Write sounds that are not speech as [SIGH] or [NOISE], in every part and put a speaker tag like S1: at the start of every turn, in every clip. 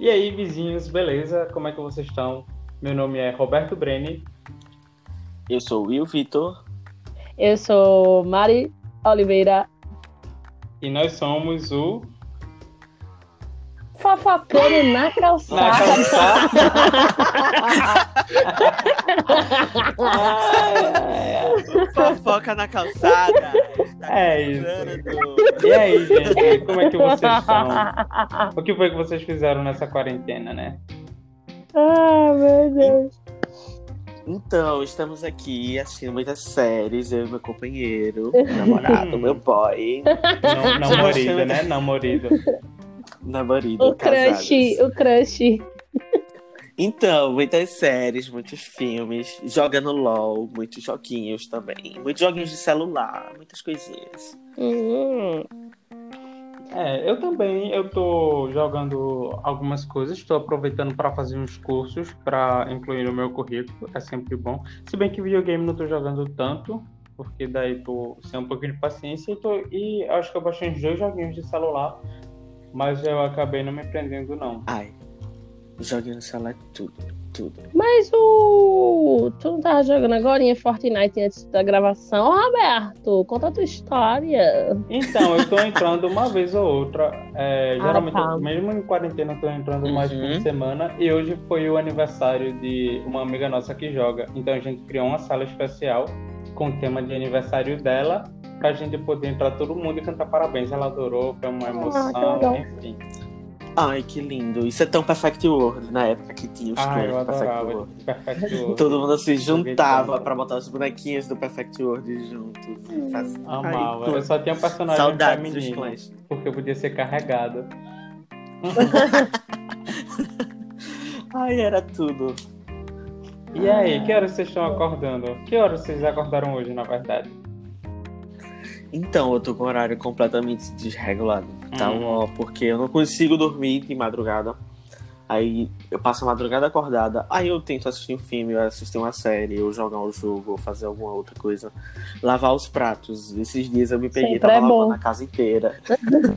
S1: E aí, vizinhos, beleza? Como é que vocês estão? Meu nome é Roberto Breni.
S2: Eu sou Will Vitor.
S3: Eu sou Mari Oliveira.
S1: E nós somos o.
S3: Fofocando na calçada.
S1: Na calçada. [LAUGHS]
S2: Fofoca na calçada.
S1: É isso. E aí, [LAUGHS] gente, como é que vocês estão? O que foi que vocês fizeram nessa quarentena, né?
S3: Ah, meu Deus.
S2: Então, estamos aqui assistindo muitas séries, eu e meu companheiro, meu [LAUGHS] namorado, meu boy,
S1: Não, não morido, né? Não morido.
S3: O crush, o crush.
S2: Então, muitas séries, muitos filmes, jogando LOL, muitos joguinhos também, muitos joguinhos de celular, muitas coisinhas.
S3: Hum.
S1: É, eu também, eu tô jogando algumas coisas, estou aproveitando para fazer uns cursos para incluir no meu currículo, é sempre bom. Se bem que videogame não tô jogando tanto, porque daí tô sem um pouquinho de paciência e, tô, e acho que eu baixei uns dois joguinhos de celular, mas eu acabei não me prendendo não.
S2: Ai, joguinho no celular tudo, tudo.
S3: Mas o. Tu não tava jogando agora em Fortnite antes da gravação? Ô, Roberto, conta a tua história.
S1: Então, eu tô entrando uma vez ou outra, é,
S3: Ah,
S1: geralmente,
S3: tá.
S1: mesmo em quarentena, eu tô entrando mais
S2: Uhum.
S1: por semana, e hoje foi o aniversário de uma amiga nossa que joga, então a gente criou uma sala especial com o tema de aniversário dela, pra gente poder entrar todo mundo e cantar parabéns. Ela adorou, foi uma
S3: Ah,
S1: emoção,
S3: legal.
S1: enfim.
S2: Ai, que lindo. Isso é tão Perfect World na época que tinha os
S1: Ah, eu
S2: Perfect World.
S1: Perfect [LAUGHS] World.
S2: Todo mundo se juntava pra botar os bonequinhos do Perfect World juntos. Faz...
S1: Amava.
S2: Ai,
S1: eu só tinha um personagem
S2: Saudades dos clãs.
S1: porque eu podia ser carregado. [LAUGHS]
S2: Ai, era tudo.
S1: E aí, que horas vocês estão acordando? Que horas vocês acordaram hoje, na verdade?
S2: Então, eu tô com o horário completamente desregulado. Tá
S1: Hum.
S2: ó, porque eu não consigo dormir de madrugada. Aí eu passo a madrugada acordada. Aí eu tento assistir um filme, eu assistir uma série, ou jogar um jogo, ou fazer alguma outra coisa. Lavar os pratos. Esses dias eu me peguei,
S3: Sempre
S2: tava
S3: é bom.
S2: lavando a casa inteira.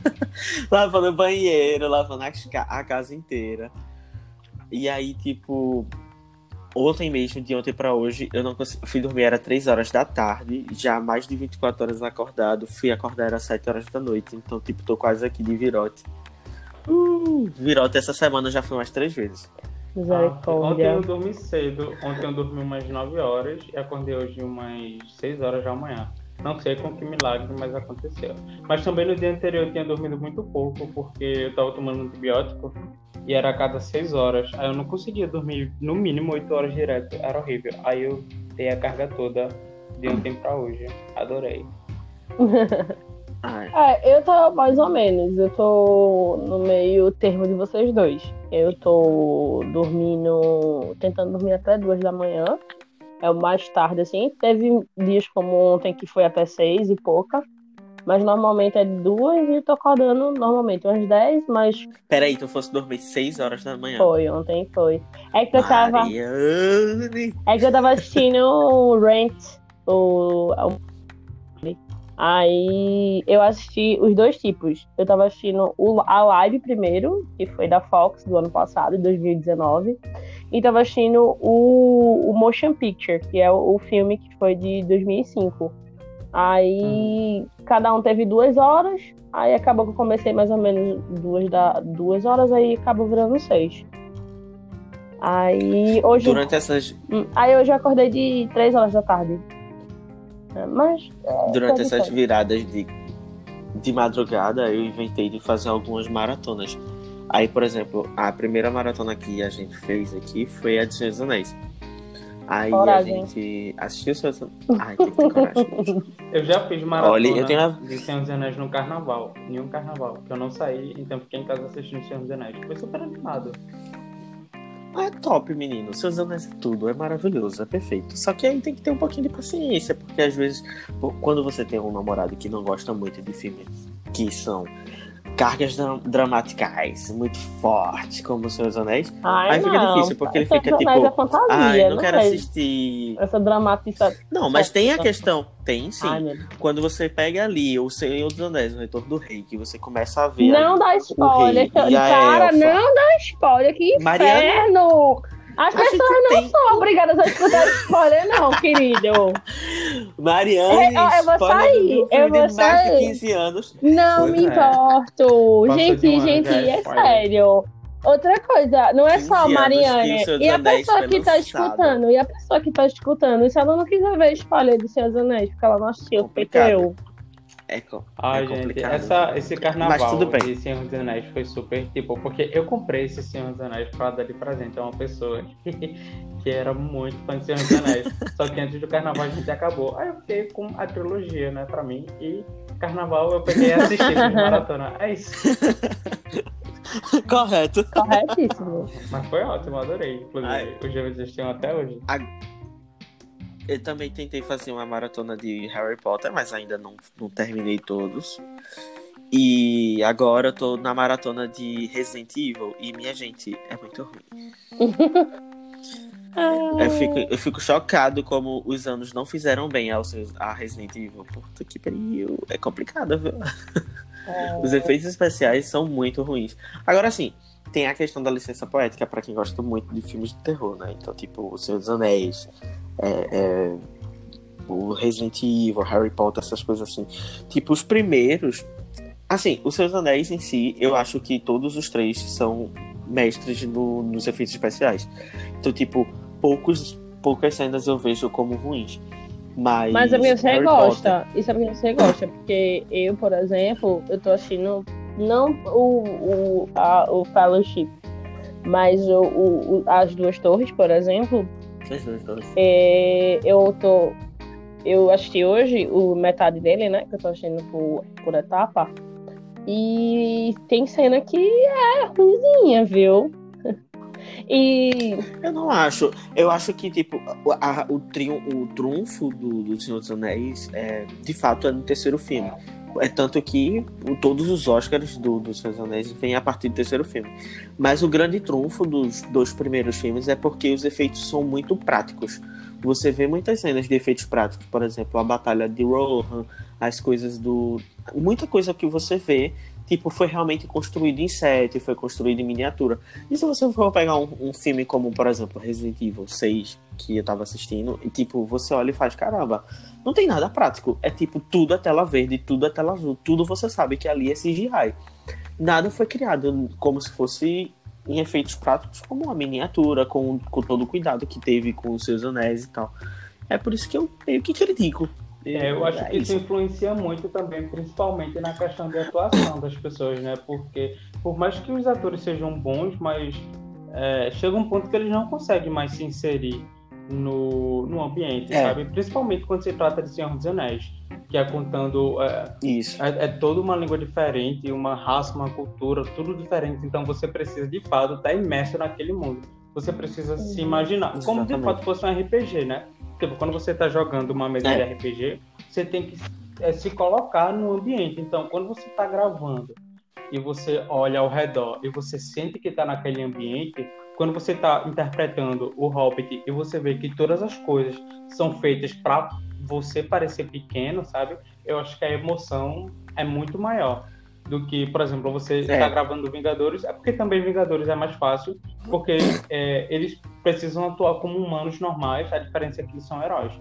S2: [LAUGHS] lavando o banheiro, lavando a casa inteira. E aí, tipo, ontem mesmo, de ontem pra hoje, eu não consegui, fui dormir, era 3 horas da tarde, já mais de 24 horas acordado, fui acordar era 7 horas da noite, então, tipo, tô quase aqui de virote. Uh, virote essa semana já foi umas três vezes.
S1: Ah, ontem eu dormi cedo. Ontem eu dormi umas 9 horas e acordei hoje umas 6 horas da manhã. Não sei com que milagre, mas aconteceu. Mas também no dia anterior eu tinha dormido muito pouco, porque eu tava tomando antibiótico e era a cada 6 horas. Aí eu não conseguia dormir no mínimo 8 horas direto. Era horrível. Aí eu dei a carga toda de ontem pra hoje. Adorei. [LAUGHS]
S2: Ai,
S3: É, eu tô mais ou menos. Eu tô no meio termo de vocês dois. Eu tô dormindo, tentando dormir até duas da manhã. É o mais tarde, assim. Teve dias como ontem que foi até seis e pouca. Mas normalmente é duas e tô acordando normalmente umas dez, mas
S2: peraí, tu fosse dormir 6 horas da manhã.
S3: foi, ontem foi. É que eu tava.
S2: Mariane.
S3: É que eu tava assistindo o Rent, o, Aí eu assisti os dois tipos. Eu tava assistindo a live primeiro, que foi da Fox do ano passado, 2019. E tava assistindo o, o Motion Picture, que é o, o filme que foi de 2005. Aí cada um teve duas horas. Aí acabou que eu comecei mais ou menos duas, da, duas horas, aí acabou virando seis. Aí hoje.
S2: Durante essas,
S3: Hum, Aí hoje eu acordei de 3 horas da tarde. É, Mas.
S2: durante
S3: tá
S2: essas viradas de, de madrugada, eu inventei de fazer algumas maratonas. Aí, por exemplo, a primeira maratona que a gente fez aqui foi a de dos Anéis. Aí
S3: Coragem.
S2: a gente assistiu o Senhor dos Anéis. Ai, tem que ter coragem.
S1: Eu já fiz maratona
S2: Olha, eu tenho a-
S1: de Senhor dos Anéis no carnaval. Em um carnaval. Que eu não saí, então fiquei em casa assistindo Senhor dos Anéis. Foi super animado.
S2: É top, menino. Seus anéis é tudo, é maravilhoso, é perfeito. Só que aí tem que ter um pouquinho de paciência, porque às vezes, quando você tem um namorado que não gosta muito de filmes que são cargas dra- dramaticais muito fortes, como os Seus Anéis.
S3: Ai,
S2: Aí fica
S3: não.
S2: difícil, porque ele fica, tipo,
S3: É fantasia,
S2: Ai, não
S3: né?
S2: quero assistir.
S3: Essa dramatização.
S2: Não, mas tem a questão. Tem sim.
S3: Ai.
S2: Quando você pega ali o Senhor dos Anéis, o Retorno do Rei, que você começa a ver.
S3: Não
S2: ali,
S3: dá spoiler.
S2: rei e
S3: Cara, não dá spoiler. Que
S2: Mariana-
S3: inferno! As
S2: A
S3: pessoas não
S2: tem-
S3: são obrigadas a escutar spoiler, não, querido.
S2: Mariane,
S3: É, ó, eu vou
S2: spoiler
S3: sair, eu vou
S2: de mais de
S3: sair.
S2: 15 anos.
S3: Não
S1: Pois
S3: me
S1: é.
S3: importo.
S1: Passa
S3: gente,
S1: de um ano,
S3: gente,
S1: é
S3: é
S1: spoiler.
S3: sério. Outra coisa, não é
S2: 15
S3: só a Mariane. E a
S2: Anéis
S3: pessoa que tá
S2: lançado.
S3: escutando, e a pessoa que tá escutando, e se ela não quiser ver spoiler do Senhor dos Anéis, porque ela não assistiu, feito eu.
S2: É, co-
S1: Ai,
S2: é
S1: gente, essa, esse carnaval de Senhor dos Anéis foi super, tipo, porque eu comprei esse Senhor dos Anéis pra dar de presente a uma pessoa [LAUGHS] que, que era muito fã de Senhor dos Anéis. [LAUGHS] Só que antes do carnaval a gente acabou. Aí eu fiquei com a trilogia, né, pra mim. E carnaval eu peguei e assisti de [LAUGHS] maratona. É isso.
S2: Correto.
S3: Corretíssimo.
S1: Mas foi ótimo, eu adorei. Inclusive,
S2: Ai.
S1: os jogos existiam até hoje.
S2: Eu também tentei fazer uma maratona de Harry Potter, mas ainda não, não terminei todos. E agora eu tô na maratona de Resident Evil. E, minha gente, é muito ruim. [LAUGHS] Eu fico, eu fico chocado como os anos não fizeram bem ao seus, a Resident Evil. Puta que pariu. É complicado, viu? Os efeitos especiais são muito ruins. Agora sim, tem a questão da licença poética pra quem gosta muito de filmes de terror, né? Então, tipo, O Senhor dos Anéis, é, é, o Resident Evil, Harry Potter, essas coisas assim. Tipo, os primeiros. Assim, O Senhor dos Anéis em si, eu acho que todos os três são mestres no- nos efeitos especiais. Então, tipo, poucos, poucas cenas eu vejo como ruins. Mas,
S3: Mas é porque você
S2: Harry Potter-
S3: gosta. Isso é porque você gosta. Porque eu, por exemplo, eu tô assistindo não o, o, a, o Fellowship, mas o, o- as duas torres, por exemplo.
S2: Os dois, dois.
S3: é, eu tô. Eu assisti hoje o metade dele, né? Que eu tô assistindo por, por etapa. E tem cena que é ruimzinha, viu? E
S2: Eu não acho. Eu acho que, tipo, a- a- o, triun, o trunfo do, do Senhor dos Anéis, é, de fato, é no terceiro filme. É tanto que todos os Oscars do, do Senhor dos Anéis vêm a partir do terceiro filme. Mas o grande trunfo dos dois primeiros filmes é porque os efeitos são muito práticos. Você vê muitas cenas de efeitos práticos, por exemplo, a batalha de Rohan, as coisas do. Muita coisa que você vê, tipo, foi realmente construído em set, foi construído em miniatura. E se você for pegar um, um filme como, por exemplo, Resident Evil 6, que eu tava assistindo, e tipo, você olha e faz, caramba, não tem nada prático. É tipo, tudo é tela verde, tudo é tela azul, tudo você sabe que ali é CGI. Nada foi criado como se fosse em efeitos práticos, como uma miniatura, com, com todo o cuidado que teve com os seus anéis e tal. É por isso que eu meio que critico.
S1: É, eu acho
S2: É
S1: que isso
S2: isso.
S1: influencia muito também, principalmente na questão de atuação das pessoas, né? Porque por mais que os atores sejam bons, mas é, chega um ponto que eles não conseguem mais se inserir no, no ambiente,
S2: É.
S1: sabe? Principalmente quando se trata de Senhor dos Anéis, que é contando é,
S2: Isso.
S1: é, é toda uma língua diferente, uma raça, uma cultura, tudo diferente. Então você precisa de fato estar imerso naquele mundo. Você precisa se imaginar, como de
S2: Exatamente.
S1: fato fosse um RPG, né? Tipo, quando você está jogando uma mesa
S2: É.
S1: de RPG, você tem que é, se colocar no ambiente. Então, quando você está gravando e você olha ao redor e você sente que está naquele ambiente, quando você está interpretando o Hobbit e você vê que todas as coisas são feitas para você parecer pequeno, sabe? Eu acho que a emoção é muito maior do que, por exemplo, você está
S2: É.
S1: gravando Vingadores. É porque também Vingadores é mais fácil, porque é, eles precisam atuar como humanos normais. A diferença é que eles são heróis.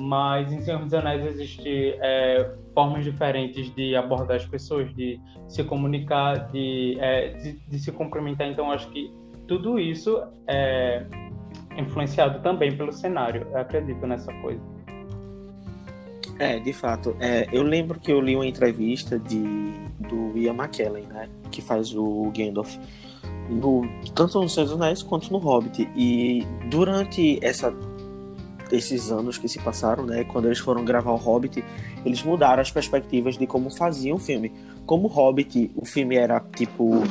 S1: Mas em Senhor dos Anéis existe é, formas diferentes de abordar as pessoas, de se comunicar, de, é, de, de se cumprimentar. Então, acho que tudo isso é influenciado também pelo cenário. Eu acredito nessa coisa.
S2: É, de fato. É, eu lembro que eu li uma entrevista de, do Ian McKellen, né? Que faz o Gandalf. No, tanto no Senhor dos Anéis quanto no Hobbit. E durante essa, esses anos que se passaram, né? Quando eles foram gravar o Hobbit, eles mudaram as perspectivas de como faziam o filme. Como o Hobbit, o filme era tipo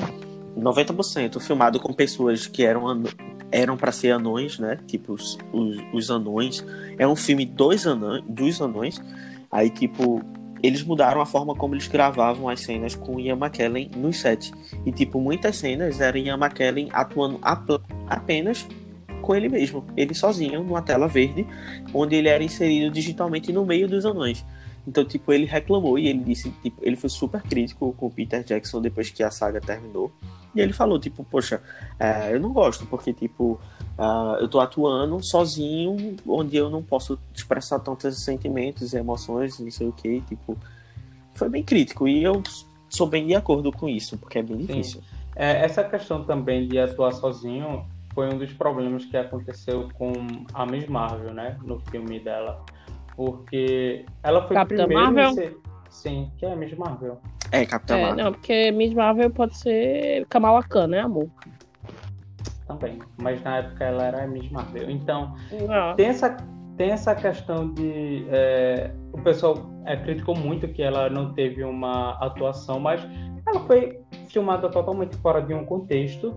S2: 90% filmado com pessoas que eram eram para ser anões, né? Tipo os, os, os anões. É um filme dos anões, dos anões. Aí tipo eles mudaram a forma como eles gravavam as cenas com Ian McKellen no set. E, tipo, muitas cenas eram Ian McKellen atuando apenas com ele mesmo, ele sozinho, numa tela verde, onde ele era inserido digitalmente no meio dos anões. Então, tipo, ele reclamou e ele disse, tipo, ele foi super crítico com o Peter Jackson depois que a saga terminou. E ele falou, tipo, poxa, é, eu não gosto, porque, tipo, uh, eu tô atuando sozinho, onde eu não posso expressar tantos sentimentos e emoções, não sei o que, tipo, foi bem crítico. E eu sou bem de acordo com isso, porque é bem difícil.
S1: É, essa questão também de atuar sozinho foi um dos problemas que aconteceu com a Miss Marvel, né, no filme dela porque ela foi
S3: Capitã
S1: primeiro
S3: Marvel?
S1: Ser... Sim, que é a Miss Marvel.
S2: É, Capitã
S3: É,
S2: Marvel.
S3: não, porque Miss Marvel pode ser Kamala Khan, né, amor?
S1: Também. Mas na época ela era a Miss Marvel. Então,
S3: Não.
S1: tem essa, tem essa questão de. é, o pessoal é, criticou muito que ela não teve uma atuação, mas ela foi filmada totalmente fora de um contexto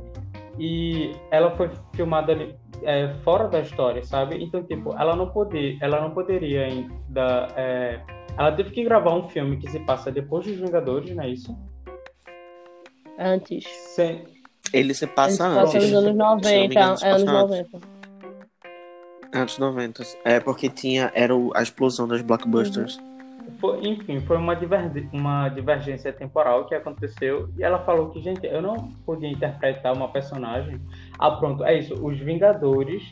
S1: e ela foi filmada ali, é, fora da história, sabe? Então, tipo, ela não poder, ela não poderia ainda. é, ela teve que gravar um filme que se passa depois dos Vingadores, não é isso?
S3: Antes.
S1: Sem,
S2: Ele se passa
S3: Passa
S2: antes.
S3: nos anos
S2: Se não me
S3: 90,
S2: engano, se
S3: é anos
S2: passa antes.
S3: 90.
S2: Antes 90. É porque tinha. Era o- a explosão das blockbusters.
S1: Foi- enfim, foi uma, uma divergência temporal que aconteceu e ela falou que, gente, eu não podia interpretar uma personagem. Ah, pronto, é isso. Os Vingadores,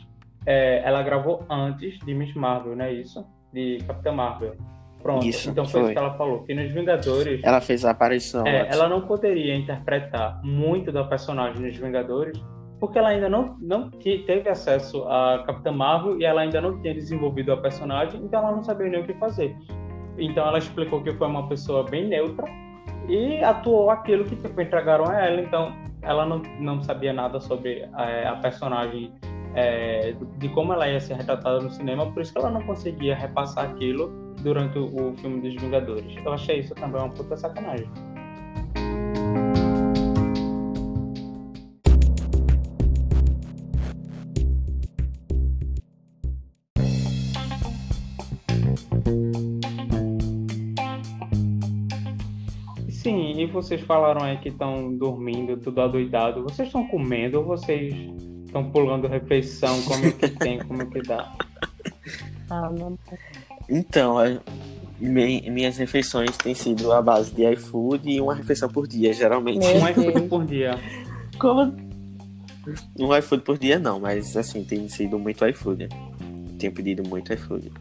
S1: é, ela gravou antes de Miss Marvel, não é isso? De Capitã Marvel. Pronto,
S2: Isso,
S1: então foi,
S2: foi.
S1: isso que ela falou. Que nos Vingadores,
S2: Ela fez a aparição.
S1: é, ela não poderia interpretar muito da personagem nos Vingadores porque ela ainda não, não te- teve acesso a Capitã Marvel e ela ainda não tinha desenvolvido a personagem, então ela não sabia nem o que fazer. Então ela explicou que foi uma pessoa bem neutra e atuou aquilo que tipo, entregaram a ela. Então ela não, não sabia nada sobre é, a personagem, é, de como ela ia ser retratada no cinema, por isso que ela não conseguia repassar aquilo durante o, o filme dos Vingadores. Eu achei isso também uma puta sacanagem. Vocês falaram aí que estão dormindo, tudo adoidado. Vocês estão comendo ou vocês estão pulando refeição? Como é que tem, como é que dá? [LAUGHS]
S3: Ah, não.
S2: Então, mi- minhas refeições têm sido a base de iFood e uma refeição por dia, geralmente.
S1: Um iFood por dia.
S2: Como? Um iFood por dia não, mas assim, tem sido muito iFood. Tenho pedido muito iFood.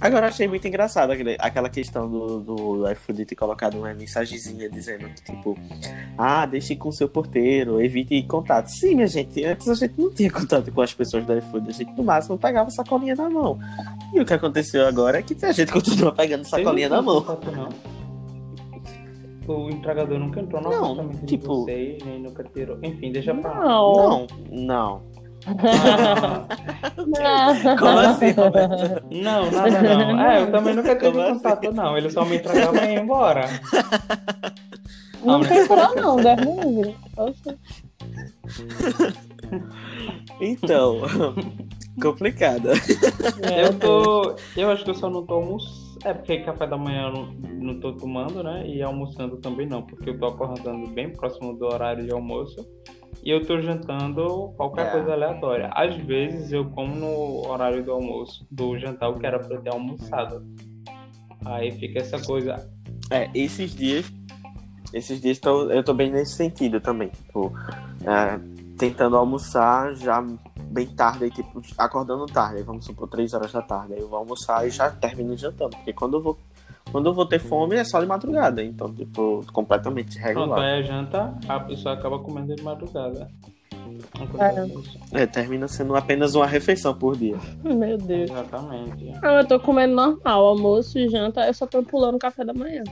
S2: Agora eu achei muito engraçado aquele- aquela questão do, do iFood ter colocado uma mensagenzinha dizendo que, tipo, ah, deixe com seu porteiro, evite contato. Sim, minha gente, antes a gente não tinha contato com as pessoas do iFood, a gente no máximo pegava sacolinha na mão. E o que aconteceu agora é que a gente continua pegando sacolinha na
S1: não
S2: mão.
S1: contato, não? O entregador nunca entrou no
S2: Não,
S1: apartamento
S2: tipo-
S1: de vocês, nem nunca tirou. Enfim, deixa pra lá.
S3: Não.
S2: Não, não.
S1: Ah, [LAUGHS]
S2: Como assim, Roberto?
S1: não, nada não. [LAUGHS] É, eu também nunca tive
S2: Como assim?
S1: contato, não. Ele só me entregava e ia embora. [LAUGHS]
S3: Não tem pra não, deve livre. Oxe.
S2: Então, complicada.
S3: Meu
S1: Eu tô. Eu acho que eu só não tô almoçando. É porque café da manhã eu não, não tô tomando, né? E almoçando também não, porque eu tô acordando bem próximo do horário de almoço. E eu tô jantando qualquer
S2: É.
S1: coisa aleatória. Às vezes eu como no horário do almoço, do jantar, o que era pra eu ter almoçado. Aí fica essa coisa.
S2: É, esses dias. Esses dias tô, eu tô bem nesse sentido também. Tipo, é, tentando almoçar já bem tarde, aí, tipo, acordando tarde, vamos supor 3 horas da tarde. Aí eu vou almoçar e já termino jantando. Porque quando eu vou. Quando eu vou ter fome é só de madrugada. Então, tipo, completamente regular.
S1: aí a janta, a pessoa acaba comendo de madrugada. Acontece isso.
S2: É, termina sendo apenas uma refeição por dia.
S3: Meu Deus.
S1: Exatamente.
S3: Não, eu tô comendo normal, almoço e janta, eu só tô pulando café da manhã.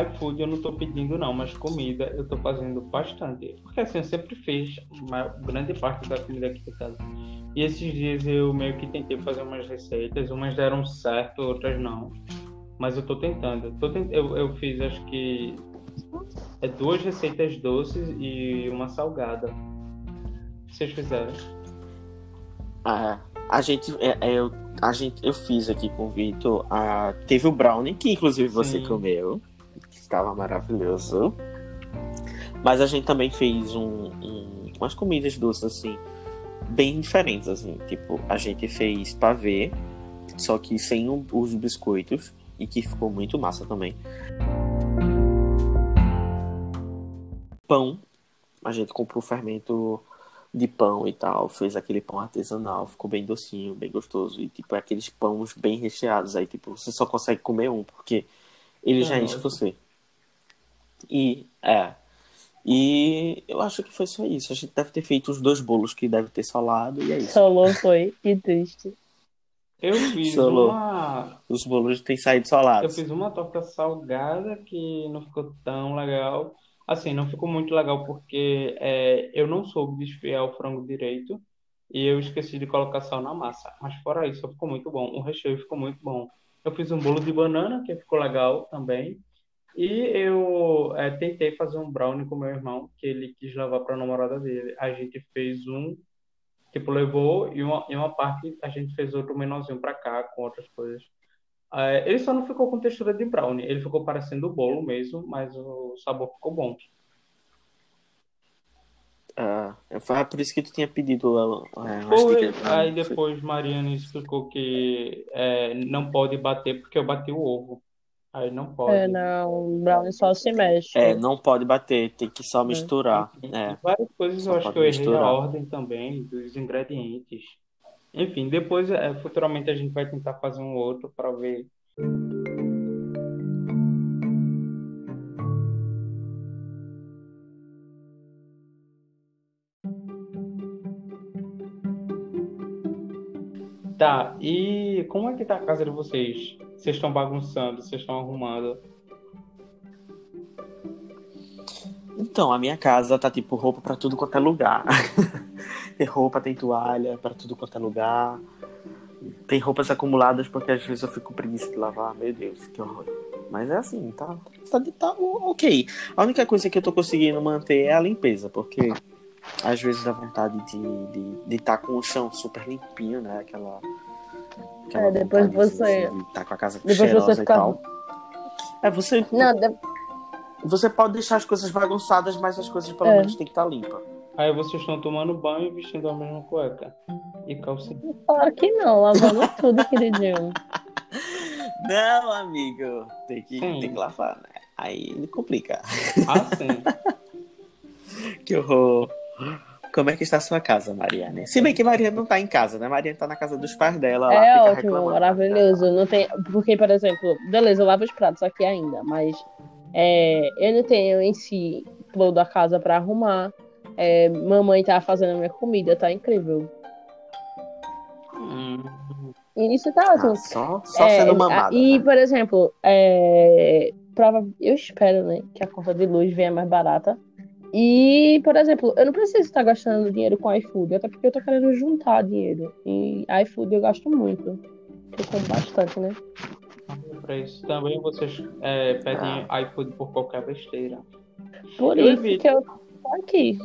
S1: iFood eu não tô pedindo não, mas comida eu tô fazendo bastante. Porque assim, eu sempre fiz uma grande parte da comida aqui de casa. E esses dias eu meio que tentei fazer umas receitas, umas deram certo, outras não. Mas eu tô tentando. Tô tent... eu, eu fiz acho que é duas receitas doces e uma salgada. Vocês fizeram?
S2: Ah, a gente, é, é, eu, a gente, eu fiz aqui com o Vitor. A, teve o brownie, que inclusive você
S1: Sim.
S2: comeu. Estava maravilhoso. Mas a gente também fez um, um- umas comidas doces, assim, bem diferentes, assim. Tipo, a gente fez pavê, só que sem os biscoitos. E que ficou muito massa também. Pão. A gente comprou fermento de pão e tal, fez aquele pão artesanal, ficou bem docinho, bem gostoso. E, tipo, é aqueles pães bem recheados. Aí, tipo, você só consegue comer um, porque ele já enche você. E, é. E eu acho que foi só isso. A gente deve ter feito os dois bolos que deve ter salado, e é isso.
S3: Solou foi. Que triste.
S1: Eu fiz
S2: Solou.
S1: uma.
S2: Os bolos têm saído
S1: Eu
S2: salados.
S1: fiz uma torta salgada que não ficou tão legal. Assim, não ficou muito legal porque é, eu não soube desfiar o frango direito e eu esqueci de colocar sal na massa. Mas fora isso, ficou muito bom. O recheio ficou muito bom. Eu fiz um bolo de banana que ficou legal também. E eu é, tentei fazer um brownie com meu irmão, que ele quis levar para a namorada dele. A gente fez um, tipo, levou e uma, e uma parte a gente fez outro menorzinho para cá com outras coisas. É, ele só não ficou com textura de brownie, ele ficou parecendo bolo mesmo, mas o sabor ficou bom.
S2: Ah, foi por isso que tu tinha pedido
S1: Foi,
S2: dicas pra
S1: aí depois Mariana explicou que é, não pode bater porque eu bati o ovo. Aí não pode.
S3: É, não, o brownie só se mexe.
S2: É, não pode bater, tem que só misturar.
S1: Enfim,
S2: É.
S1: Várias coisas eu
S2: Só
S1: acho
S2: pode
S1: que eu errei a
S2: misturar.
S1: ordem também dos ingredientes. Enfim, depois, é, futuramente a gente vai tentar fazer um outro para ver. Tá, e como é que tá a casa de vocês? Vocês estão bagunçando, vocês estão arrumando?
S2: Então, a minha casa tá tipo roupa pra tudo quanto é lugar. tem [LAUGHS] roupa, tem toalha pra tudo quanto é lugar. Tem roupas acumuladas porque às vezes eu fico preguiça de lavar. Meu Deus, que horror. Mas é assim, tá, tá, tá ok. A única coisa que eu tô conseguindo manter é a limpeza, porque às vezes dá vontade de estar de, de tá com o chão super limpinho, né? Aquela. aquela
S3: É, depois
S2: vontade, assim,
S3: você-
S2: de tá com a casa
S3: depois
S2: cheirosa
S3: você
S2: e
S3: fica-
S2: tal. É, você,
S3: Não, de-
S2: você pode deixar as coisas bagunçadas, mas as coisas pelo
S3: É.
S2: menos tem que estar limpas.
S1: Aí vocês estão tomando banho e vestindo a mesma cueca. E calcinha.
S3: claro que não, lavando tudo, queridinho. [LAUGHS]
S2: Não, amigo. Tem que,
S1: Sim.
S2: tem que lavar, né? Aí complica.
S1: Assim. [LAUGHS]
S2: Que horror. Como é que está a sua casa, Mariana? Se bem que Mariana não tá em casa, né? Mariana tá na casa dos pais dela. lá,
S3: É
S2: fica
S3: ótimo, maravilhoso. Não tem... Porque, por exemplo, beleza, eu lavo os pratos aqui ainda, mas é, eu não tenho em si toda a casa pra arrumar. É, mamãe tá fazendo minha comida, tá incrível.
S1: Hum,
S3: E isso tá ótimo.
S2: Ah, só só
S3: É,
S2: sendo mamada.
S3: E,
S2: né?
S3: por exemplo, é, prova- eu espero, né, que a conta de luz venha mais barata. E, por exemplo, eu não preciso estar gastando dinheiro com iFood, até porque eu tô querendo juntar dinheiro. E iFood eu gasto muito. Eu como bastante, né?
S1: pra isso também vocês é, pedem iFood por qualquer besteira.
S3: Por
S1: Eu
S3: isso
S1: evito.
S3: que eu tô aqui.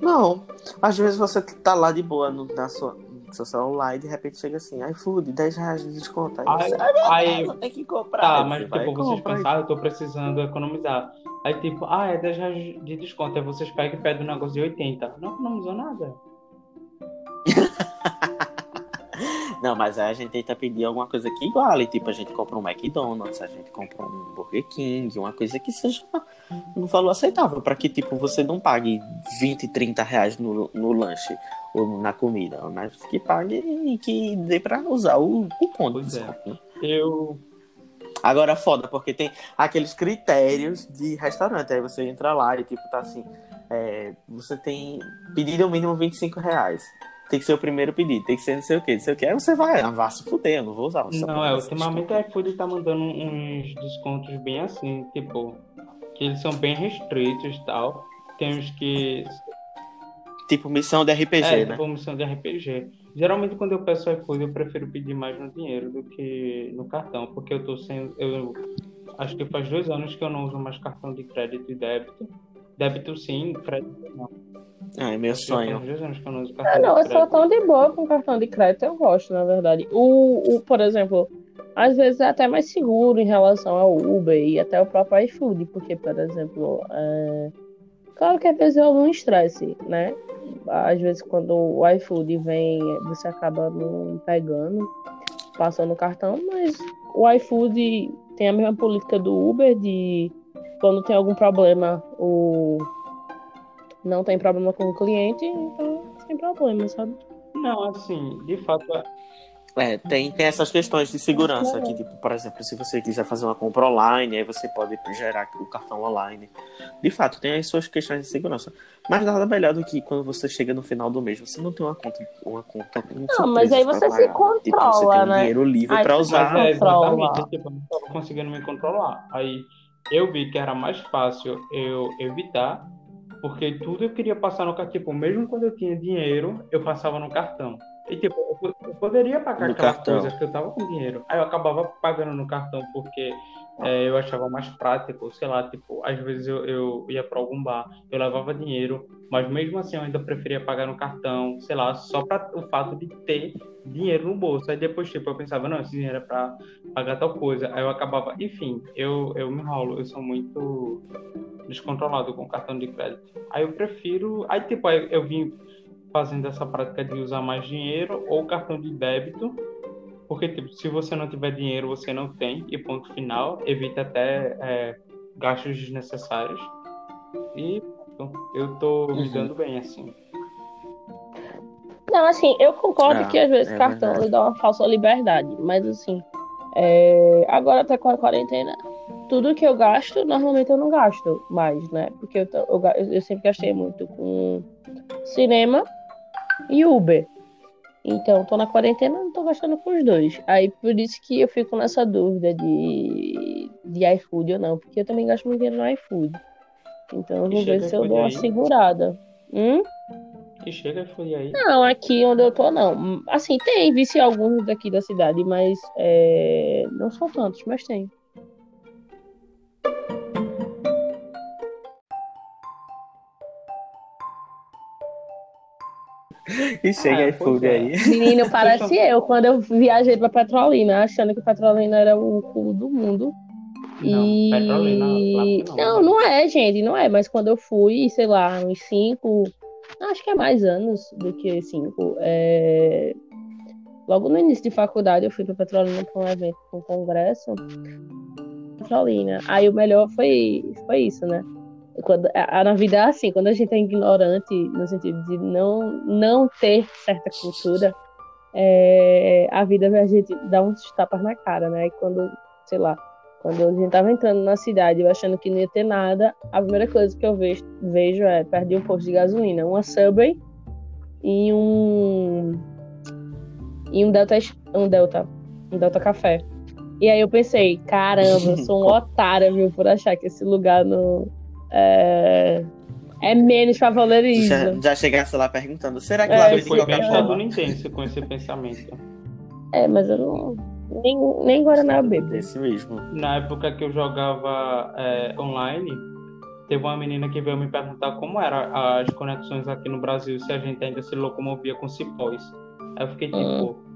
S2: Não, às vezes você tá lá de boa no, na sua, seu celular e de repente chega assim, iFood, 10 reais de desconto. Aí
S1: Aí,
S2: você,
S1: aí-
S2: eu tenho que comprar.
S1: tá,
S2: Aí
S1: mas
S2: você
S1: tipo, vocês ah, eu tô precisando economizar. Aí tipo, ah, é 10 reais de desconto. Aí vocês pegam e pedem um negócio de 80. Não economizou nada.
S2: Não, mas aí a gente tenta pedir alguma coisa que iguale. Tipo, a gente compra um McDonald's, a gente compra um Burger King, uma coisa que seja um valor aceitável. Pra que, tipo, você não pague 20, 30 reais no, no lanche ou na comida. Mas que pague e que dê pra usar o cupom
S1: Pois é.
S2: né?
S1: Eu.
S2: Agora foda, porque tem aqueles critérios de restaurante. Aí você entra lá e, tipo, tá assim. é, você tem pedido mínimo 25 reais. Tem que ser o primeiro pedido, tem que ser não sei o que, não sei o que. Aí você vai, ah, vá se fuder, eu não vou usar
S1: Não, é, ultimamente a iFood tá mandando uns descontos bem assim, tipo, que eles são bem restritos e tal. Tem uns que
S2: Tipo missão de RPG,
S1: é,
S2: né?
S1: tipo missão de RPG. Geralmente quando eu peço iFood eu prefiro pedir mais no dinheiro do que no cartão, porque eu tô sem. Eu acho que faz dois anos que eu não uso mais cartão de crédito e débito. Débito sim, crédito não.
S2: Ah, é meu sonho.
S1: eu não
S3: Ah,
S1: cartão
S3: não,
S1: de
S3: eu sou tão de boa com cartão de crédito, eu gosto, na verdade. O, o, por exemplo, às vezes é até mais seguro em relação ao Uber e até o próprio iFood, porque, por exemplo, é... claro que às vezes é algum estresse, né? Às vezes quando o iFood vem, você acaba não pegando, passando o cartão, mas o iFood tem a mesma política do Uber de quando tem algum problema, o não tem problema com o cliente, então sem problema, sabe?
S1: Não, assim, de fato,
S2: É, tem, tem essas questões de segurança aqui, tipo, por exemplo, se você quiser fazer uma compra online, aí você pode gerar o cartão online. De fato, tem as suas questões de segurança. Mas nada melhor do que quando você chega no final do mês, você não tem uma conta, uma conta com
S3: Não, mas aí você se
S2: pagar. Tipo, você
S3: controla,
S2: tem um
S3: né?
S2: dinheiro livre
S3: você
S2: usar.
S1: Mas é,
S3: controla.
S1: exatamente, tipo, eu não tava conseguindo me controlar. Aí eu vi que era mais fácil eu evitar, porque tudo eu queria passar no cartão. Tipo, mesmo quando eu tinha dinheiro, eu passava no cartão. E tipo, eu po- eu poderia pagar
S2: No
S1: aquela
S2: cartão.
S1: coisa que eu tava com dinheiro. Aí eu acabava pagando no cartão porque é, eu achava mais prático, sei lá, tipo, às vezes eu, eu ia para algum bar, eu levava dinheiro, mas mesmo assim eu ainda preferia pagar no cartão, sei lá, só para o fato de ter dinheiro no bolso. Aí depois, tipo, eu pensava, não, esse dinheiro é para pagar tal coisa. Aí eu acabava, enfim, eu, eu me enrolo, eu sou muito descontrolado com cartão de crédito. Aí eu prefiro, aí tipo, aí eu vim fazendo essa prática de usar mais dinheiro ou cartão de débito, porque tipo, se você não tiver dinheiro, você não tem, e ponto final, evita até é, gastos desnecessários. E pronto, eu tô me
S2: Uhum.
S1: dando bem assim.
S3: Não, assim, eu concordo
S2: Ah,
S3: que às vezes
S2: é
S3: cartão
S2: verdade.
S3: lhe dá uma falsa liberdade, mas assim, é, agora até com a quarentena, tudo que eu gasto, normalmente eu não gasto mais, né? Porque eu, eu, eu sempre gastei muito com cinema e Uber. Então, tô na quarentena, não tô gastando com os dois. Aí, por isso que eu fico nessa dúvida de, de iFood ou não, porque eu também gasto muito dinheiro no iFood. Então, eu vou ver se eu
S1: iFood
S3: dou uma
S1: aí?
S3: segurada. Hum?
S1: E chega foi aí.
S3: Não, aqui onde eu tô, não. Assim, tem, vice alguns daqui da cidade, mas é, não são tantos, mas tem.
S2: E chega
S1: É,
S2: aí,
S1: pois
S2: food
S1: é.
S2: aí.
S3: Menino, [LAUGHS] parece eu, quando eu viajei pra Petrolina, achando que Petrolina era o culo do mundo.
S1: Não,
S3: e...
S1: Petrolina, não.
S3: não, não é, gente, não é. Mas quando eu fui, sei lá, uns cinco, acho que é mais anos do que cinco. é, Logo no início de faculdade, eu fui pra Petrolina pra um evento, pra um congresso. Petrolina. Aí o melhor foi, foi isso, né? Quando, a, a- na vida é assim, quando a gente é ignorante, no sentido de não, não ter certa cultura, é, a vida a gente dá uns tapas na cara, né? E quando, sei lá, quando a gente tava entrando na cidade, eu achando que não ia ter nada, a primeira coisa que eu vejo, vejo é perdi um posto de gasolina, uma Subway e um e um Delta, um Delta, um Delta Café. E aí eu pensei, caramba, eu sou um [LAUGHS] otário, viu, por achar que esse lugar não é, é menos
S2: Já,
S3: favorizo.
S2: já chegasse lá perguntando, será que
S3: É,
S2: lá
S1: Você
S2: vende Coca-Cola?
S1: estadunidense com esse pensamento.
S3: É, mas eu não nem nem Guaraná eu bebo.
S2: Esse mesmo.
S1: Na época que eu jogava é, online, teve uma menina que veio me perguntar como eram as conexões aqui no Brasil, se a gente ainda se locomovia com cipós. Aí eu fiquei tipo.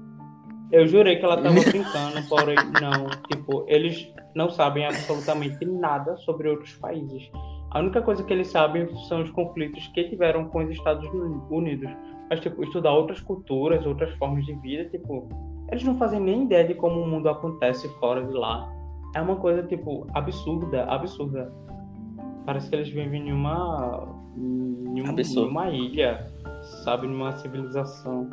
S1: Eu jurei que ela tava [LAUGHS] brincando, porém não. Tipo, eles não sabem absolutamente nada sobre outros países. A única coisa que eles sabem são os conflitos que tiveram com os Estados Unidos. Mas, tipo, estudar outras culturas, outras formas de vida, tipo, eles não fazem nem ideia de como o mundo acontece fora de lá. É uma coisa, tipo, absurda, absurda. Parece que eles vivem em uma. em um- em uma ilha, sabe? Numa civilização.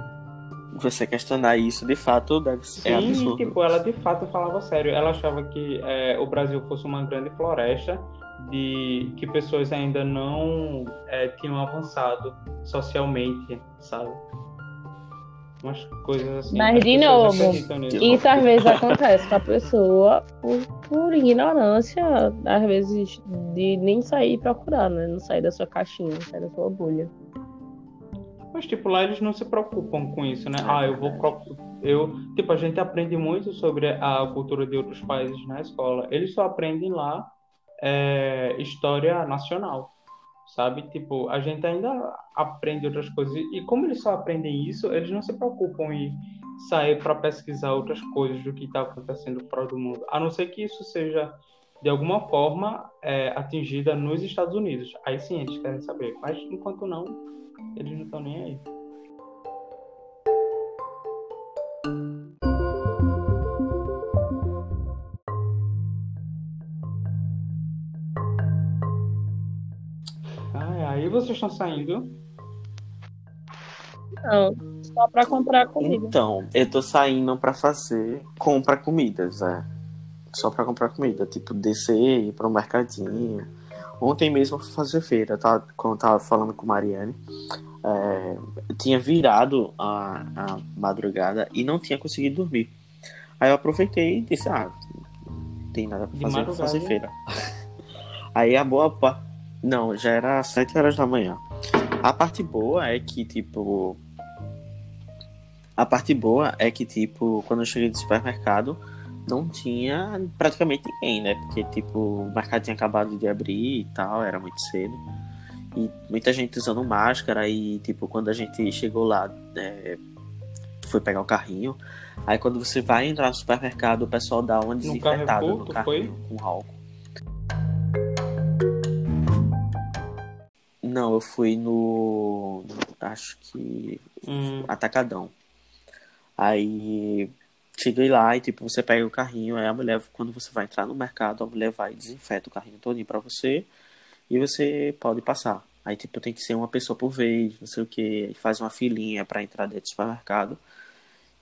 S2: Você questionar isso, de fato, deve ser é
S1: Sim,
S2: absurdo.
S1: tipo, ela de fato falava sério. Ela achava que é, o Brasil fosse uma grande floresta, de que pessoas ainda não é, tinham avançado socialmente, sabe? Umas coisas assim.
S3: Mas,
S1: as
S3: de novo. Isso às vezes acontece com a pessoa por, por ignorância, às vezes de nem sair procurar, né? Não sair da sua caixinha, não sair da sua bolha.
S1: Mas, tipo, lá eles não se preocupam com isso, né?
S2: É
S1: ah, eu vou. Eu, tipo, a gente aprende muito sobre a cultura de outros países na escola. Eles só aprendem lá é, história nacional, sabe? Tipo, a gente ainda aprende outras coisas. E como eles só aprendem isso, eles não se preocupam em sair para pesquisar outras coisas do que está acontecendo fora do mundo. A não ser que isso seja, de alguma forma, é, atingida nos Estados Unidos. Aí sim eles querem saber. Mas enquanto não, eles não estão nem aí. Ai, aí vocês estão saindo.
S3: Não, só pra comprar comida.
S2: Então, eu tô saindo pra fazer compra comidas, é. Só pra comprar comida, tipo, descer, ir pro mercadinho. Ontem mesmo eu fui fazer feira, tá? Quando eu tava falando com Mariane. é, tinha virado a, a madrugada e não tinha conseguido dormir. Aí eu aproveitei e disse, ah, não tem nada pra fazer, vou fazer feira. [LAUGHS] Aí a boa Não, já era 7 horas da manhã. A parte boa é que, tipo, a parte boa é que, tipo, quando eu cheguei no supermercado, não tinha praticamente ninguém, né? Porque, tipo, o mercado tinha acabado de abrir e tal, era muito cedo. E muita gente usando máscara e, tipo, quando a gente chegou lá, é, foi pegar o carrinho. Aí quando você vai entrar no supermercado, o pessoal dá uma desinfetada no
S1: tu
S2: carrinho com álcool. Não, eu fui no. Acho que
S1: Hum,
S2: atacadão. Aí cheguei lá e tipo, você pega o carrinho, aí a mulher, quando você vai entrar no mercado, a mulher vai e desinfeta o carrinho todinho pra você e você pode passar. Aí tipo, tem que ser uma pessoa por vez, não sei o que, faz uma filinha pra entrar dentro do supermercado.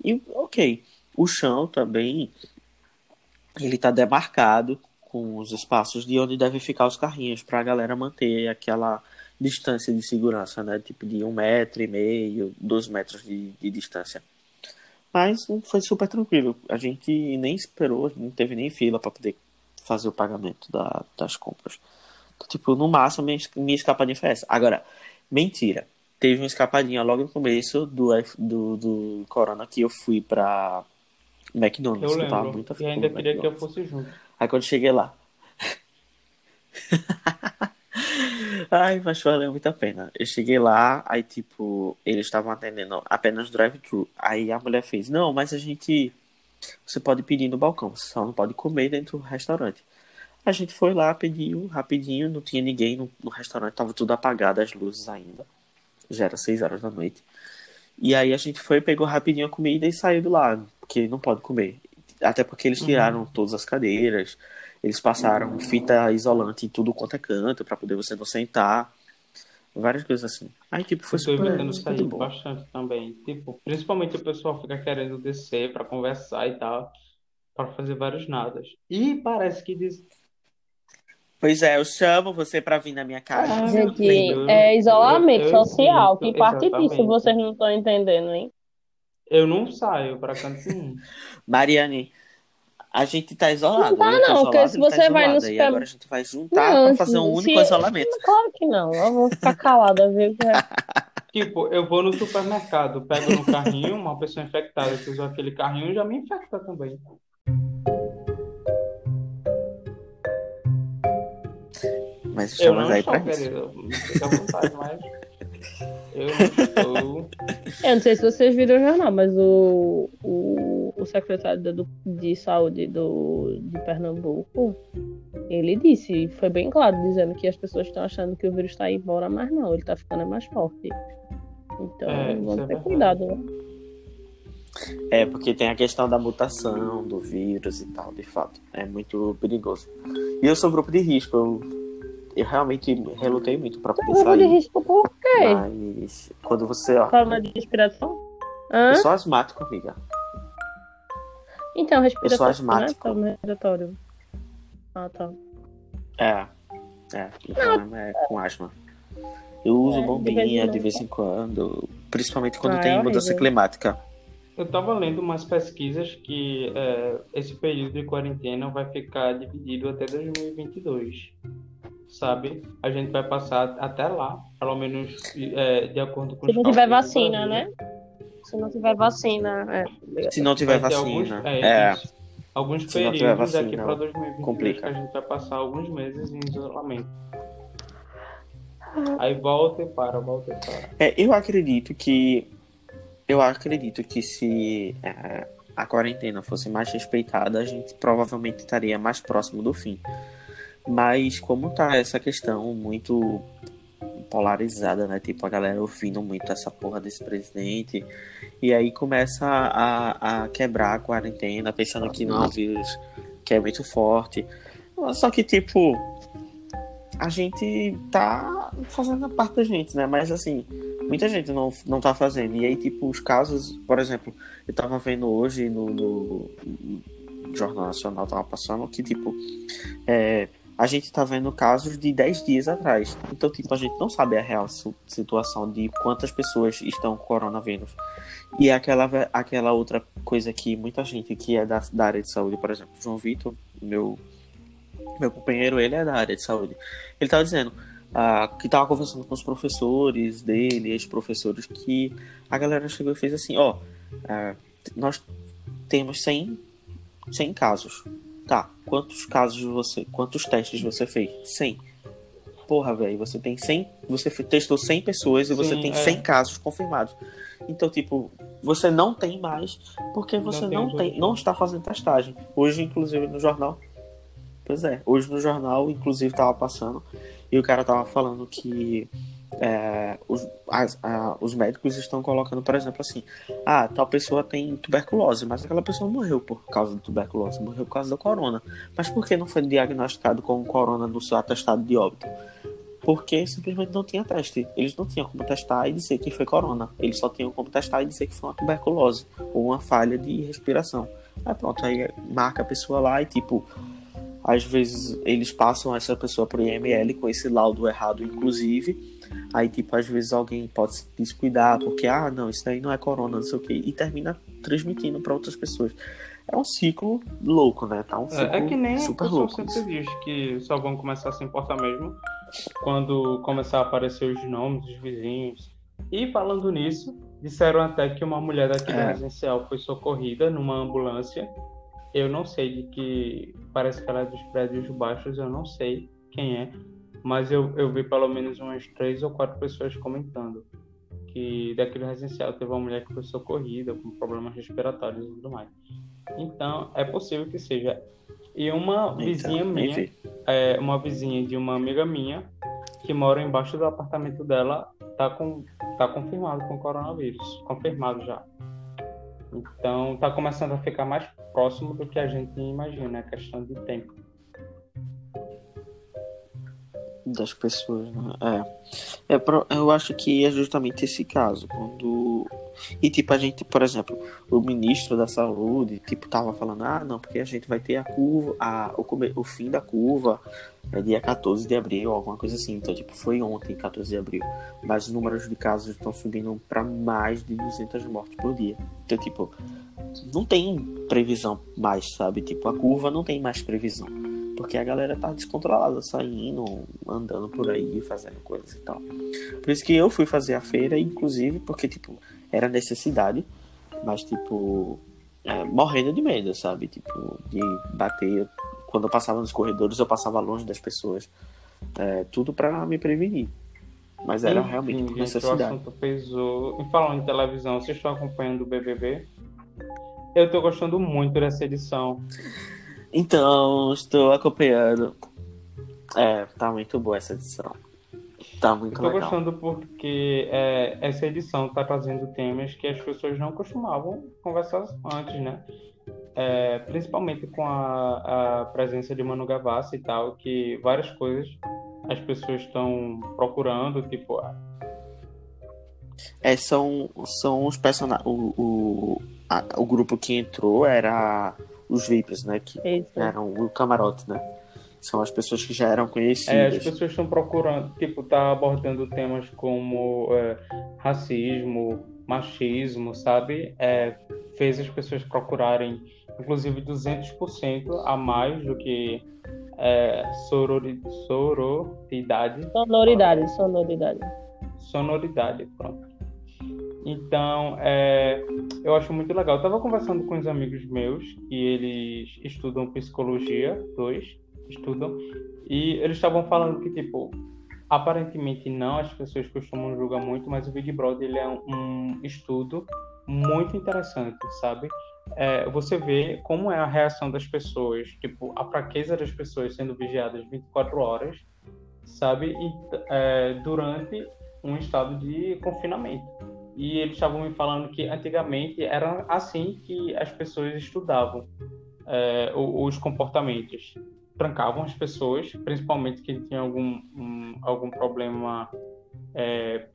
S2: E ok, o chão também ele tá demarcado com os espaços de onde devem ficar os carrinhos pra galera manter aquela distância de segurança, né? Tipo de um metro e meio, dois metros de, de distância. Mas foi super tranquilo. A gente nem esperou, não teve nem fila para poder fazer o pagamento da- das compras. Então, tipo, no máximo, minha, minha escapadinha foi essa. Agora, mentira. Teve uma escapadinha logo no começo do, do, do Corona que eu fui pra McDonald's.
S1: eu
S2: que eu tava
S1: lembro.
S2: muito
S1: E ainda queria que eu
S2: McDonald's.
S1: fosse junto.
S2: Aí quando cheguei lá. [LAUGHS] Ai, mas valeu muito a pena. Eu cheguei lá, aí tipo, eles estavam atendendo apenas drive-thru. Aí a mulher fez, não, mas a gente. Você pode pedir no balcão, você só não pode comer dentro do restaurante. A gente foi lá, pediu rapidinho, não tinha ninguém no, no restaurante, tava tudo apagado, as luzes ainda. Já era 6 horas da noite. E aí a gente foi, pegou rapidinho a comida e saiu do lado, porque não pode comer. Até porque eles tiraram todas as cadeiras, eles passaram fita isolante em tudo quanto é canto pra poder você não sentar. Várias coisas assim. Aí, tipo, foi super,
S1: evitando sair bastante também. Tipo, principalmente o pessoal fica querendo descer pra conversar e tal, pra fazer vários nadas. E parece que diz.
S2: Pois é, eu chamo você pra vir na minha casa.
S1: Ah,
S3: Gente, é isolamento
S1: eu- eu
S3: social.
S1: sinto,
S3: Que parte disso
S1: exatamente.
S3: vocês não estão entendendo, hein?
S1: Eu não saio pra canto nenhum. [LAUGHS]
S2: Mariane, a gente tá isolado.
S3: Não tá,
S2: eu tô
S3: não, porque
S2: isolado,
S3: se
S2: ele tá
S3: você vai no
S2: isolado. E
S3: super-
S2: agora a gente vai juntar
S3: Não,
S2: pra fazer um
S3: se-
S2: único
S3: se-
S2: isolamento. [LAUGHS]
S3: Claro que não. Eu vou ficar calada, viu?
S1: Tipo, eu vou no supermercado, pego no carrinho, uma pessoa infectada que usou aquele carrinho já me infecta também.
S2: Mas
S1: Eu
S2: estamos
S1: não
S2: aí
S1: estou,
S2: pra isso.
S1: querido. Fica à vontade, mas [LAUGHS] eu estou. [LAUGHS]
S3: Eu não sei se vocês viram o jornal, mas o, o, o secretário do- de saúde do, de Pernambuco, ele disse, foi bem claro, dizendo que as pessoas estão achando que o vírus está indo embora, mas não, ele está ficando mais forte. Então,
S1: É,
S3: vamos
S1: é
S3: ter
S1: verdade.
S3: cuidado, né?
S2: É, porque tem a questão da mutação do vírus e tal, de fato. É muito perigoso. E eu sou grupo de risco. Eu, eu realmente relutei muito pra poder
S3: Grupo de
S2: sair.
S3: risco por quê?
S2: Mas quando você, ó.
S3: Forma de respiração? Hã?
S2: Eu sou asmático, amiga.
S3: Então,
S2: Eu sou
S3: respiratório, né?
S2: asmático.
S3: Forma respiratório. Ah, tá.
S2: É. É. Meu problema é com asma. Eu uso
S3: É, de
S2: bombinha de vez em quando. Principalmente quando
S3: Ah, é
S2: tem
S3: horrível.
S2: mudança climática.
S1: Eu estava lendo umas pesquisas que é, esse período de quarentena vai ficar dividido até 2022. Sabe? A gente vai passar até lá, pelo menos é, de acordo com
S3: Se não tiver vacina, né? Se não tiver vacina, é.
S2: Se não tiver
S1: Vai
S2: vacina.
S1: Alguns, é,
S2: é.
S1: isso. alguns
S2: Se não tiver
S1: períodos daqui
S2: vacina,
S1: para 2022
S2: complica.
S1: que a gente vai passar alguns meses em isolamento. Aí volta e para, volta e para.
S2: É, eu acredito que. Eu acredito que se é, a quarentena fosse mais respeitada, a gente provavelmente estaria mais próximo do fim. Mas como tá essa questão muito polarizada, né? Tipo, a galera ouvindo muito essa porra desse presidente. E aí começa a, a quebrar a quarentena, pensando que não é um vírus que é muito forte. Só que, tipo, a gente tá fazendo a parte da gente, né? Mas assim, muita gente não, não tá fazendo. E aí, tipo, os casos, por exemplo, eu tava vendo hoje no, no- no Jornal Nacional, tava passando, que, tipo, é, a gente tá vendo casos de 10 dias atrás. Então, tipo, a gente não sabe a real situação de quantas pessoas estão com coronavírus. E aquela, ve- aquela outra coisa que muita gente que é da, da área de saúde, por exemplo, João Vitor, meu, meu companheiro, ele é da área de saúde. Ele tava dizendo ah, que tava conversando com os professores dele, ex-professores, que a galera chegou e fez assim, ó, ah, nós temos 100, 100 casos. Tá, quantos casos você, quantos testes você fez? 100. Porra, velho, você tem 100, você testou 100 pessoas e você
S1: Sim,
S2: tem
S1: é.
S2: 100 casos confirmados. Então, tipo, você não tem mais porque você
S1: tem
S2: não,
S1: os
S2: tem,
S1: outros.
S2: não está fazendo testagem. Hoje, inclusive, no jornal. Pois é, hoje no jornal, inclusive, tava passando e o cara tava falando que é, os, as- a- os médicos estão colocando, por exemplo, assim: ah, tal pessoa tem tuberculose, mas aquela pessoa morreu por causa de tuberculose, morreu por causa da corona. Mas por que não foi diagnosticado com corona no seu atestado de óbito? Porque simplesmente não tinha teste. Eles não tinham como testar e dizer que foi corona. Eles só tinham como testar e dizer que foi uma tuberculose ou uma falha de respiração. Aí pronto, aí marca a pessoa lá e tipo, às vezes eles passam essa pessoa pro IML com esse laudo errado, inclusive. Aí, tipo, às vezes alguém pode se descuidar, porque, ah, não, isso daí não é corona, não sei o quê, e termina transmitindo para outras pessoas. É um ciclo louco, né? Tá um ciclo
S1: É, é que nem
S2: super louco.
S1: sempre diz que só vão começar a se importar mesmo quando começar a aparecer os nomes dos vizinhos. E falando nisso, disseram até que uma mulher daqui da
S2: É.
S1: residencial foi socorrida numa ambulância. Eu não sei de que. Parece que ela é dos prédios baixos, eu não sei quem é. Mas eu, eu vi pelo menos umas três ou quatro pessoas comentando que daquele residencial teve uma mulher que foi socorrida com problemas respiratórios e tudo mais. Então, é possível que seja. E uma vizinha
S2: Então,
S1: minha,
S2: enfim.
S1: é, uma vizinha de uma amiga minha, que mora embaixo do apartamento dela, tá, com, tá confirmado com coronavírus. Confirmado já. Então, tá começando a ficar mais próximo do que a gente imagina, é questão de tempo.
S2: Das pessoas, né? É. É pro- eu acho que é justamente esse caso, quando e tipo a gente, por exemplo, o ministro da saúde, tipo tava falando, ah, não, porque a gente vai ter a curva, a, o, o fim da curva é dia 14 de abril, alguma coisa assim. Então, tipo, foi ontem, 14 de abril, mas os números de casos estão subindo para mais de 200 mortes por dia. Então, tipo, não tem previsão mais, sabe? Tipo, a curva não tem mais previsão. Porque a galera tá descontrolada, saindo, andando por aí, fazendo coisas e tal. Por isso que eu fui fazer a feira, inclusive, porque, tipo, era necessidade, mas, tipo, é, morrendo de medo, sabe? Tipo, de bater. Quando eu passava nos corredores, eu passava longe das pessoas. É, tudo pra me prevenir. Mas era
S1: Enfim,
S2: realmente por
S1: gente, o
S2: necessidade.
S1: assunto pesou. E falando em televisão, vocês estão acompanhando o BBB? Eu tô gostando muito dessa edição.
S2: Então, estou acompanhando. É, tá muito boa essa edição. Tá muito
S1: Eu tô
S2: legal.
S1: gostando porque é, essa edição tá trazendo temas que as pessoas não costumavam conversar antes, né? É, principalmente com a, a presença de Manu Gavassi e tal, que várias coisas as pessoas estão procurando, tipo, ah,
S2: É, são, são os personagens. O, o, a- o grupo que entrou era os VIPs, né? Que
S3: Isso.
S2: eram o camarote, né? São as pessoas que já eram
S1: É, as
S2: conhecidas.
S1: pessoas estão procurando, tipo, tá abordando temas como é, racismo, machismo, sabe? É, fez as pessoas procurarem, inclusive, 200% a mais do que é, sorori, sororidade.
S3: Sonoridade, sonoridade.
S1: Sonoridade, pronto. Então, é, eu acho muito legal. Eu estava conversando com uns amigos meus que eles estudam psicologia, dois estudam, e eles estavam falando que, tipo, aparentemente não, as pessoas costumam julgar muito, mas o Big Brother ele é um, um estudo muito interessante, sabe? É, você vê como é a reação das pessoas, tipo, a fraqueza das pessoas sendo vigiadas 24 horas, sabe? E, é, durante um estado de confinamento. E eles estavam me falando que antigamente era assim que as pessoas estudavam é, os comportamentos. Trancavam as pessoas, principalmente quem tinha algum, um, algum problema, é,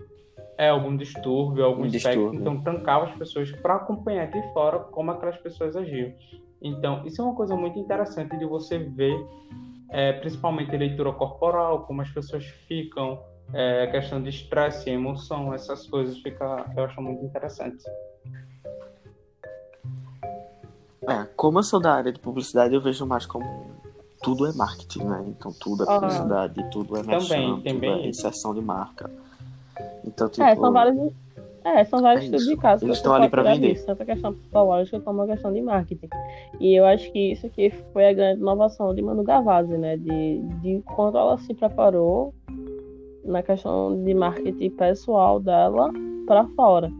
S1: é, algum distúrbio, algum um espectro. Então, trancava as pessoas para acompanhar de fora como aquelas pessoas agiam. Então, isso é uma coisa muito interessante de você ver, é, principalmente leitura corporal, como as pessoas ficam, é, questão de estresse, emoção, essas coisas, fica, eu acho muito interessante.
S2: É, como eu sou da área de publicidade, eu vejo mais como tudo é marketing, né? Então tudo é publicidade, ah, tudo é merchan, tudo é inserção de marca. Então, tipo...
S3: É, são vários, é, são vários é tipos de casos.
S2: Eles estão ali para vender.
S3: Isso, tanto a questão psicológica como a questão de marketing. E eu acho que isso aqui foi a grande inovação de Manu Gavazzi, né? De, de quando ela se preparou na questão de marketing pessoal dela para fora.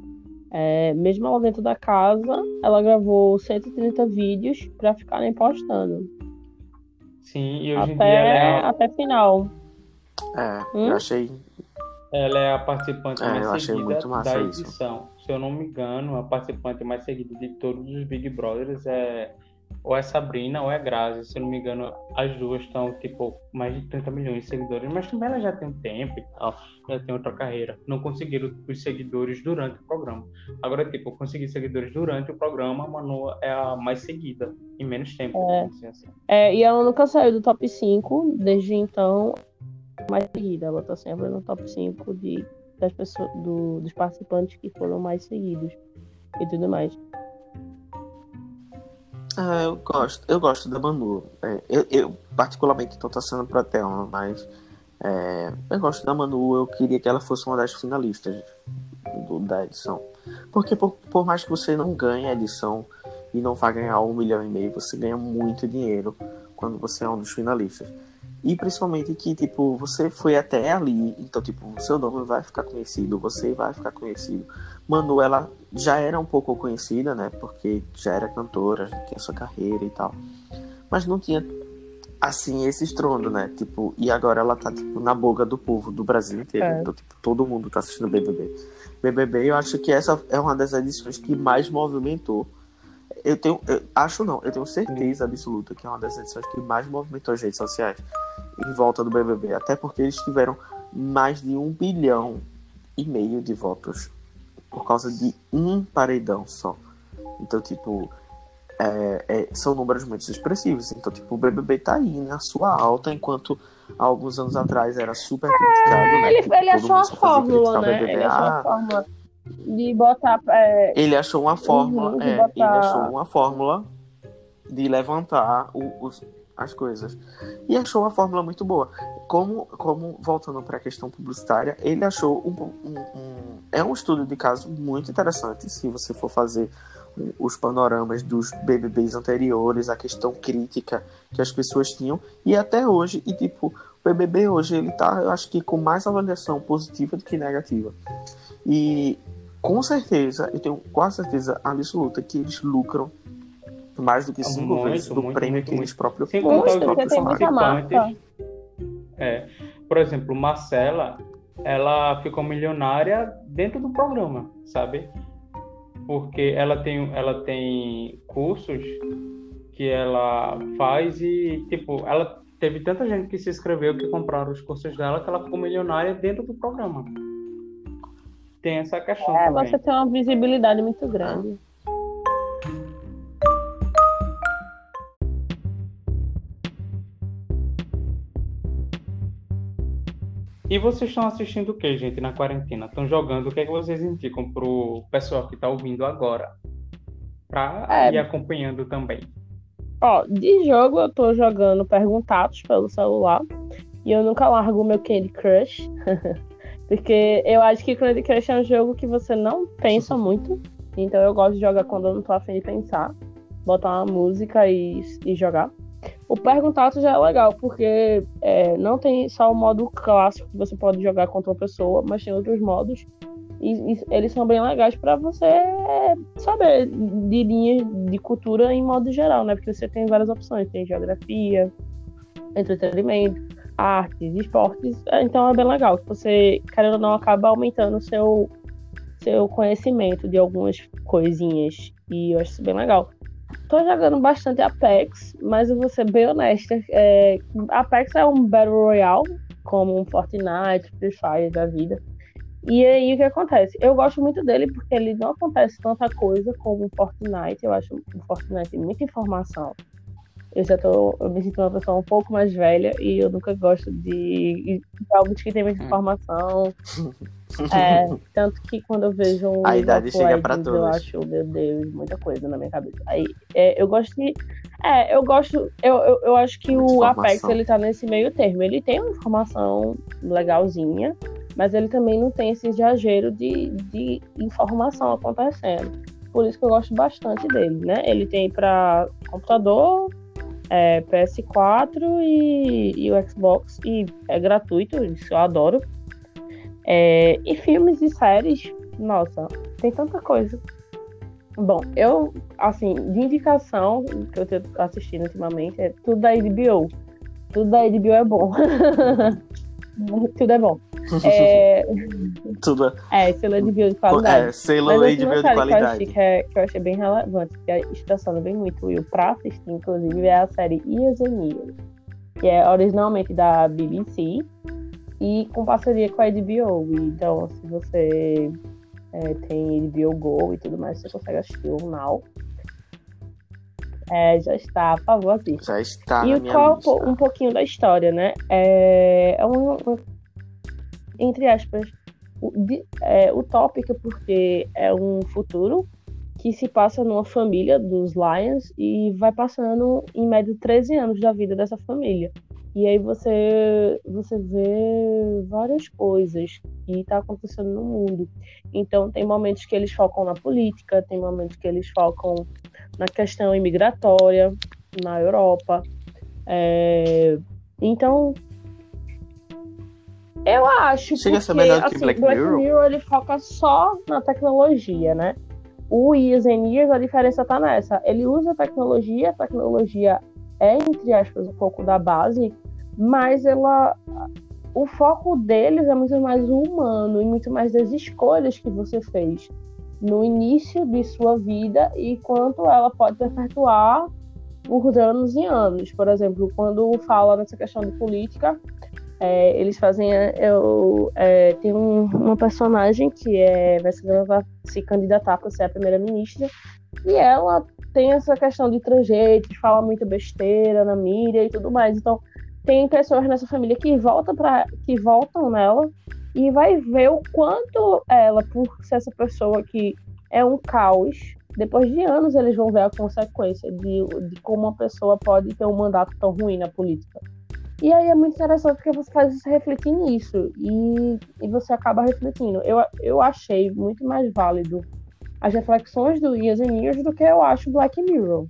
S3: É, mesmo ela dentro da casa, ela gravou 130 vídeos para ficarem postando.
S1: Sim, e hoje
S3: até,
S1: em dia ela é...
S3: até final.
S2: É, hum? eu achei.
S1: Ela é a participante
S2: é,
S1: mais seguida da
S2: edição.
S1: Isso. Se eu não me engano, a participante mais seguida de todos os Big Brothers é ou é Sabrina ou é Grazi, se eu não me engano, as duas estão, tipo, mais de 30 milhões de seguidores, mas também ela já tem um tempo e tal, já tem outra carreira. Não conseguiram os seguidores durante o programa. Agora, tipo, conseguir seguidores durante o programa, a Manu é a mais seguida, em menos tempo.
S3: É, assim. é e ela nunca saiu do top 5, desde então, mais seguida. Ela tá sempre no top 5 de, das pessoas, do, dos participantes que foram mais seguidos e tudo mais.
S2: Ah, eu gosto, eu gosto da Manu. É, eu, eu, particularmente estou torcendo para Thelma, mas é, eu gosto da Manu. Eu queria que ela fosse uma das finalistas do, da edição. Porque por, por, mais que você não ganhe a edição e não vá ganhar um milhão e meio, você ganha muito dinheiro quando você é um dos finalistas. E principalmente que, tipo, você foi até ali, então, tipo, seu nome vai ficar conhecido, você vai ficar conhecido. Manu, ela já era um pouco conhecida, né? Porque já era cantora, já tinha sua carreira e tal. Mas não tinha, assim, esse estrondo, né? Tipo, e agora ela tá, tipo, na boca do povo do Brasil inteiro. É. Então, tipo, todo mundo tá assistindo BBB. BBB, eu acho que essa é uma das edições que mais movimentou. Eu tenho, eu, acho não, eu tenho certeza absoluta que é uma das edições que mais movimentou as redes sociais em volta do BBB. Até porque eles tiveram mais de um bilhão e meio de votos por causa de um paredão só. Então, tipo, é, é, são números muito expressivos. Então, tipo, o BBB tá aí na sua alta, enquanto há alguns anos atrás era super criticado, né?
S3: Ele,
S2: tipo,
S3: ele achou a fórmula, né? Ele achou a ah, fórmula de botar. É...
S2: Ele achou uma fórmula, uhum, é, botar... ele achou uma fórmula de levantar o, os, as coisas. E achou uma fórmula muito boa. Como, como voltando para a questão publicitária, ele achou um, um, um, é um estudo de caso muito interessante. Se você for fazer os panoramas dos BBBs anteriores, a questão crítica que as pessoas tinham, e até hoje, e tipo, o BBB hoje ele tá, eu acho que com mais avaliação positiva do que negativa. E com certeza, eu tenho quase certeza absoluta que eles lucram mais do que cinco muito, vezes do muito, prêmio muito, que eles próprios,
S1: Sem contar os próprios participantes. É, por exemplo, Marcela, ela ficou milionária dentro do programa, sabe? Porque ela tem, ela tem cursos que ela faz e, tipo, ela teve tanta gente que se inscreveu que compraram os cursos dela que ela ficou milionária dentro do programa. Tem essa questão é, também.
S3: Você tem uma visibilidade muito grande.
S1: E vocês estão assistindo o que, gente, na quarentena? Estão jogando? O que é que vocês indicam pro pessoal que está ouvindo agora? Para é. ir acompanhando também.
S3: Ó, de jogo eu tô jogando Perguntados pelo celular. E eu nunca largo meu Candy Crush. [LAUGHS] Porque eu acho que Candy Crush é um jogo que você não pensa muito. Então eu gosto de jogar quando eu não tô afim de pensar. Botar uma música e, e jogar. O Perguntados já é legal, porque é, não tem só o modo clássico que você pode jogar contra uma pessoa, mas tem outros modos. E, e eles são bem legais para você saber de linhas de cultura em modo geral, né? Porque você tem várias opções, tem geografia, entretenimento, artes, esportes. Então é bem legal que você, querendo ou não, acaba aumentando o seu, seu conhecimento de algumas coisinhas. E eu acho isso bem legal. Tô jogando bastante Apex, mas eu vou ser bem honesta. É, Apex é um Battle Royale, como um Fortnite, Free Fire da vida. E aí o que acontece? Eu gosto muito dele porque ele não acontece tanta coisa como o Fortnite. Eu acho o Fortnite muita informação. Eu já tô. Eu me sinto uma pessoa um pouco mais velha e eu nunca gosto de jogos que tem muita hum. informação. [LAUGHS] é, [LAUGHS] tanto que quando eu vejo um.
S2: A idade chega pra todos.
S3: Eu acho, meu Deus, muita coisa na minha cabeça. Aí é, eu gosto de. É, eu gosto. Eu, eu, eu acho que o Apex ele tá nesse meio termo. Ele tem uma informação legalzinha mas ele também não tem esse exagero de, de informação acontecendo. Por isso que eu gosto bastante dele, né? Ele tem para computador, é, PS4 e, e, o Xbox, e é gratuito, isso eu adoro. É, e filmes e séries, nossa, tem tanta coisa. Bom, eu, assim, de indicação que eu tenho assistido ultimamente é tudo da HBO. Tudo da HBO é bom. [LAUGHS] tudo é bom. É... [LAUGHS]
S2: Tudo.
S3: É, selo de bio de qualidade.
S2: É, selo bio de qualidade.
S3: Que, é, que eu achei bem relevante, que estaciona bem muito Will pra assistir, inclusive, é a série Years and Years, que é originalmente da BBC e com parceria com a HBO. Então, se você é, tem HBO Go e tudo mais, você consegue assistir o Now. É, já está, por favor, assista.
S2: Já está.
S3: E qual um pouquinho da história, né? É, é um, entre aspas, é, utópica, porque é um futuro que se passa numa família dos Lions e vai passando, em média, 13 anos da vida dessa família. E aí você, você vê várias coisas que está acontecendo no mundo. Então, tem momentos que eles focam na política, tem momentos que eles focam na questão imigratória na Europa. É... Então, eu acho
S2: Chega
S3: porque,
S2: a
S3: assim,
S2: que Black,
S3: Black
S2: Mirror.
S3: Mirror ele foca só na tecnologia, né? O Years and Years, a diferença tá nessa. Ele usa a tecnologia, a tecnologia é, entre aspas, um pouco da base, mas ela. O foco deles é muito mais humano e muito mais das escolhas que você fez no início de sua vida e quanto ela pode perpetuar por anos e anos. Por exemplo, quando fala nessa questão de política, é, eles fazem. É, eu, é, tem um, uma personagem que é, vai se, candidatar para ser a primeira-ministra, e ela tem essa questão de trejeitos, fala muita besteira na mídia e tudo mais. Então, tem pessoas nessa família que, volta pra, que voltam nela e vai ver o quanto ela, por ser essa pessoa que é um caos, depois de anos eles vão ver a consequência de, de como uma pessoa pode ter um mandato tão ruim na política. E aí é muito interessante porque você faz você refletir nisso e, e você acaba refletindo. Eu, eu achei muito mais válido as reflexões do Years and Years do que eu acho Black Mirror.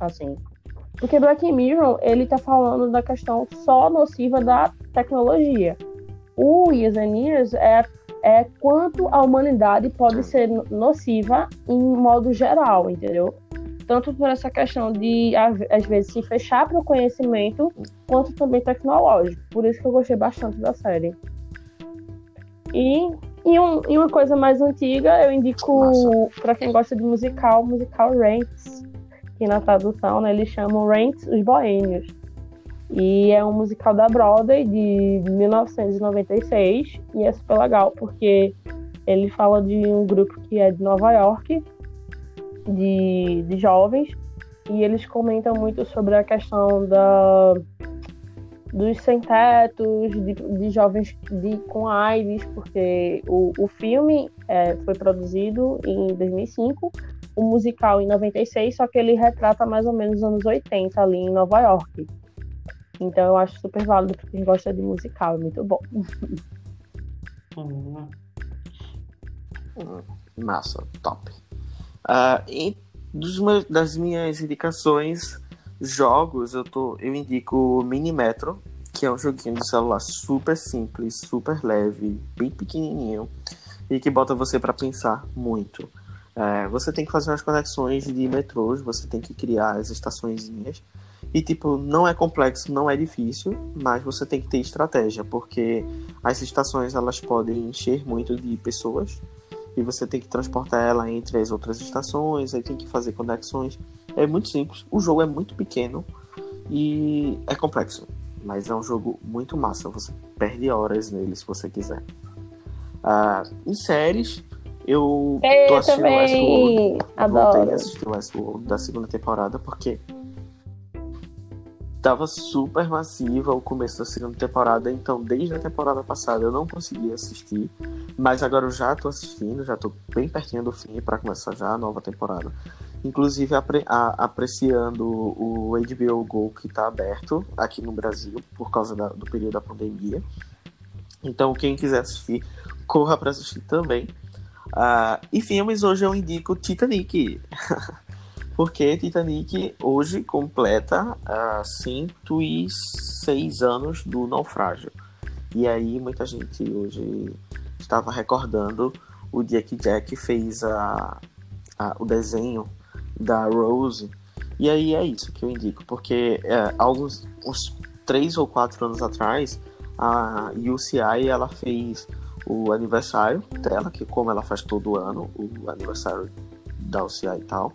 S3: Assim. Porque Black Mirror, ele tá falando da questão só nociva da tecnologia. O Years and Years é, é quanto a humanidade pode ser nociva em modo geral, entendeu? tanto por essa questão de, às vezes, se fechar para o conhecimento, quanto também tecnológico. Por isso que eu gostei bastante da série. E, e, um, uma coisa mais antiga, eu indico para quem gosta de musical, musical Rents, que na tradução né, eles chamam Rents os Boêmios. E é um musical da Broadway de 1996 e é super legal porque ele fala de um grupo que é de Nova York de, de jovens e eles comentam muito sobre a questão da, dos sem-tetos, de, de, jovens de, com AIDS, porque o, o filme é, foi produzido em 2005, um musical em 96, só que ele retrata mais ou menos os anos 80 ali em Nova York. Então eu acho super válido para quem gosta de musical, é muito bom. [LAUGHS]
S2: Hum. Massa, top. Uh, e dos das minhas indicações, jogos, eu, tô, eu indico Mini Metro, que é um joguinho de celular super simples, super leve, bem pequenininho e que bota você para pensar muito. É, você tem que fazer umas conexões de metrôs, você tem que criar as estaçõezinhas. E, tipo, não é complexo, não é difícil, mas você tem que ter estratégia, porque as estações elas podem encher muito de pessoas e você tem que transportar ela entre as outras estações, aí tem que fazer conexões. É muito simples, o jogo é muito pequeno e é complexo, mas é um jogo muito massa. Você perde horas nele se você quiser. Uh, em séries, eu,
S3: eu tô assistindo também. Westworld. Adoro.
S2: Voltei a assistir Westworld da segunda temporada, porque tava super massiva o começo da segunda temporada, então desde a temporada passada eu não consegui assistir, mas agora eu já tô assistindo, já tô bem pertinho do fim para começar já a nova temporada. Inclusive apre a, apreciando o HBO Go que tá aberto aqui no Brasil por causa da, do período da pandemia. Então quem quiser assistir, corra para assistir também. Uh, e filmes hoje eu indico Titanic. [LAUGHS] porque Titanic hoje completa uh, 106 anos do naufrágio. E aí muita gente hoje estava recordando o dia que Jack fez a, a o desenho da Rose. E aí é isso que eu indico, porque é, alguns uns três ou quatro anos atrás a UCI ela fez o aniversário dela, que como ela faz todo ano, o aniversário da UCI e tal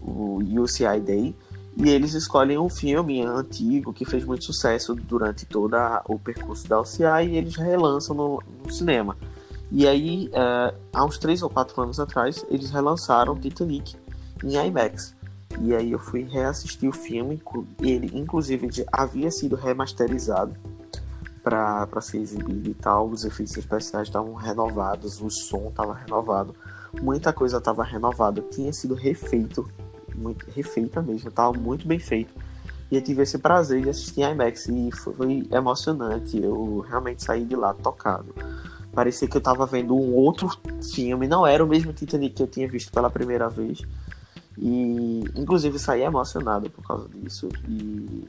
S2: o UCI Day, e eles escolhem um filme antigo que fez muito sucesso durante todo o percurso da UCI e eles relançam no, no cinema. E aí, uh, há uns 3 ou 4 anos atrás, eles relançaram Titanic em IMAX. E aí eu fui reassistir o filme, ele inclusive havia sido remasterizado para ser exibido e tal, os efeitos especiais estavam renovados, o som estava renovado, muita coisa estava renovada, tinha sido refeito muito refeita mesmo, tava muito bem feito. E eu tive esse prazer de assistir IMAX e foi emocionante. Eu realmente saí de lá tocado. Parecia que eu tava vendo um outro filme, não era o mesmo Titanic que eu tinha visto pela primeira vez. E inclusive saí emocionado por causa disso. E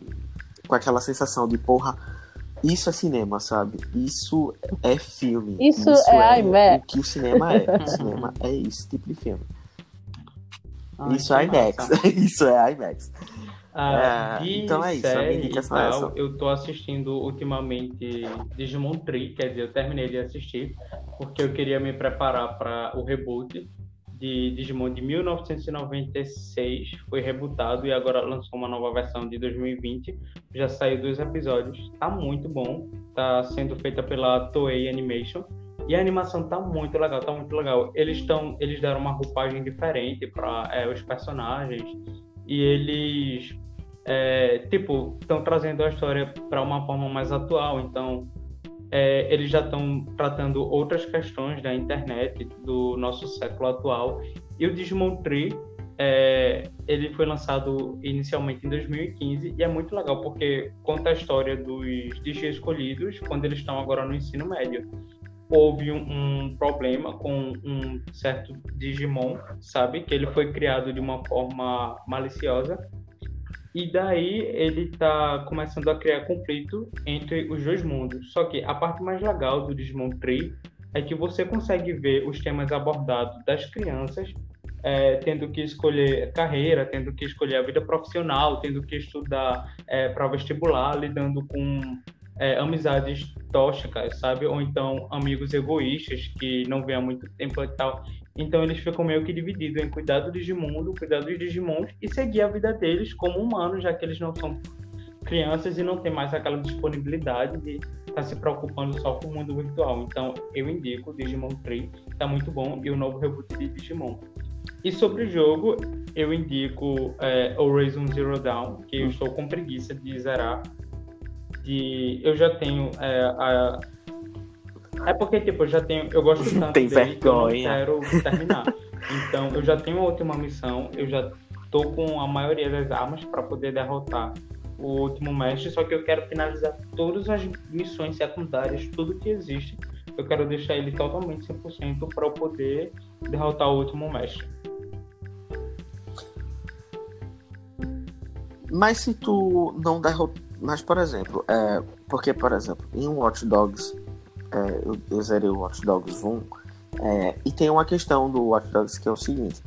S2: com aquela sensação de porra, isso é cinema, sabe? Isso é filme.
S3: Isso, isso é, é IMAX.
S2: o que o cinema é. o [LAUGHS] cinema é esse tipo de filme. [LAUGHS] Isso é IMAX. isso é IMAX.
S1: Ah, é, então é isso, a minha indicação é essa. Eu tô assistindo ultimamente Digimon Tree, quer dizer, eu terminei de assistir, porque eu queria me preparar para o reboot de Digimon de 1996, foi rebutado e agora lançou uma nova versão de 2020. Já saiu dois episódios, tá muito bom, tá sendo feita pela Toei Animation. E a animação tá muito legal, tá muito legal. Eles estão, eles deram uma roupagem diferente para é, os personagens e eles, é, tipo, estão trazendo a história para uma forma mais atual. Então, é, eles já estão tratando outras questões da internet do nosso século atual. E o Digimon Tree, é, ele foi lançado inicialmente em 2015 e é muito legal porque conta a história dos Digi escolhidos quando eles estão agora no ensino médio houve um, um, problema com um certo Digimon, sabe? Que ele foi criado de uma forma maliciosa. E daí ele tá começando a criar conflito entre os dois mundos. Só que a parte mais legal do Digimon Tree é que você consegue ver os temas abordados das crianças é, tendo que escolher carreira, tendo que escolher a vida profissional, tendo que estudar é, para vestibular, lidando com é, amizades tóxicas, sabe? Ou então amigos egoístas que não vêm há muito tempo e tal. Então eles ficam meio que divididos em cuidar do Digimundo, cuidar dos Digimons e seguir a vida deles como humanos, já que eles não são crianças e não tem mais aquela disponibilidade de estar tá se preocupando só com o mundo virtual. Então eu indico o Digimon 3, tá muito bom, e o novo reboot de Digimon. E sobre o jogo, eu indico é, Horizon Zero Dawn, que eu hum. estou com preguiça de zerar, de eu já tenho é, a é porque tipo eu já tenho eu gosto tanto
S2: Tem dele vergonha.
S1: que eu não quero terminar Então eu já tenho a última missão, eu já tô com a maioria das armas para poder derrotar o último mestre, só que eu quero finalizar todas as missões secundárias, tudo que existe. Eu quero deixar ele totalmente 100% para eu poder derrotar o último mestre.
S2: Mas se tu não derrotar. Mas, por exemplo, é... porque, por exemplo, em Watch Dogs, é... eu, eu zerei o Watch Dogs 1, é... e tem uma questão do Watch Dogs que é o seguinte: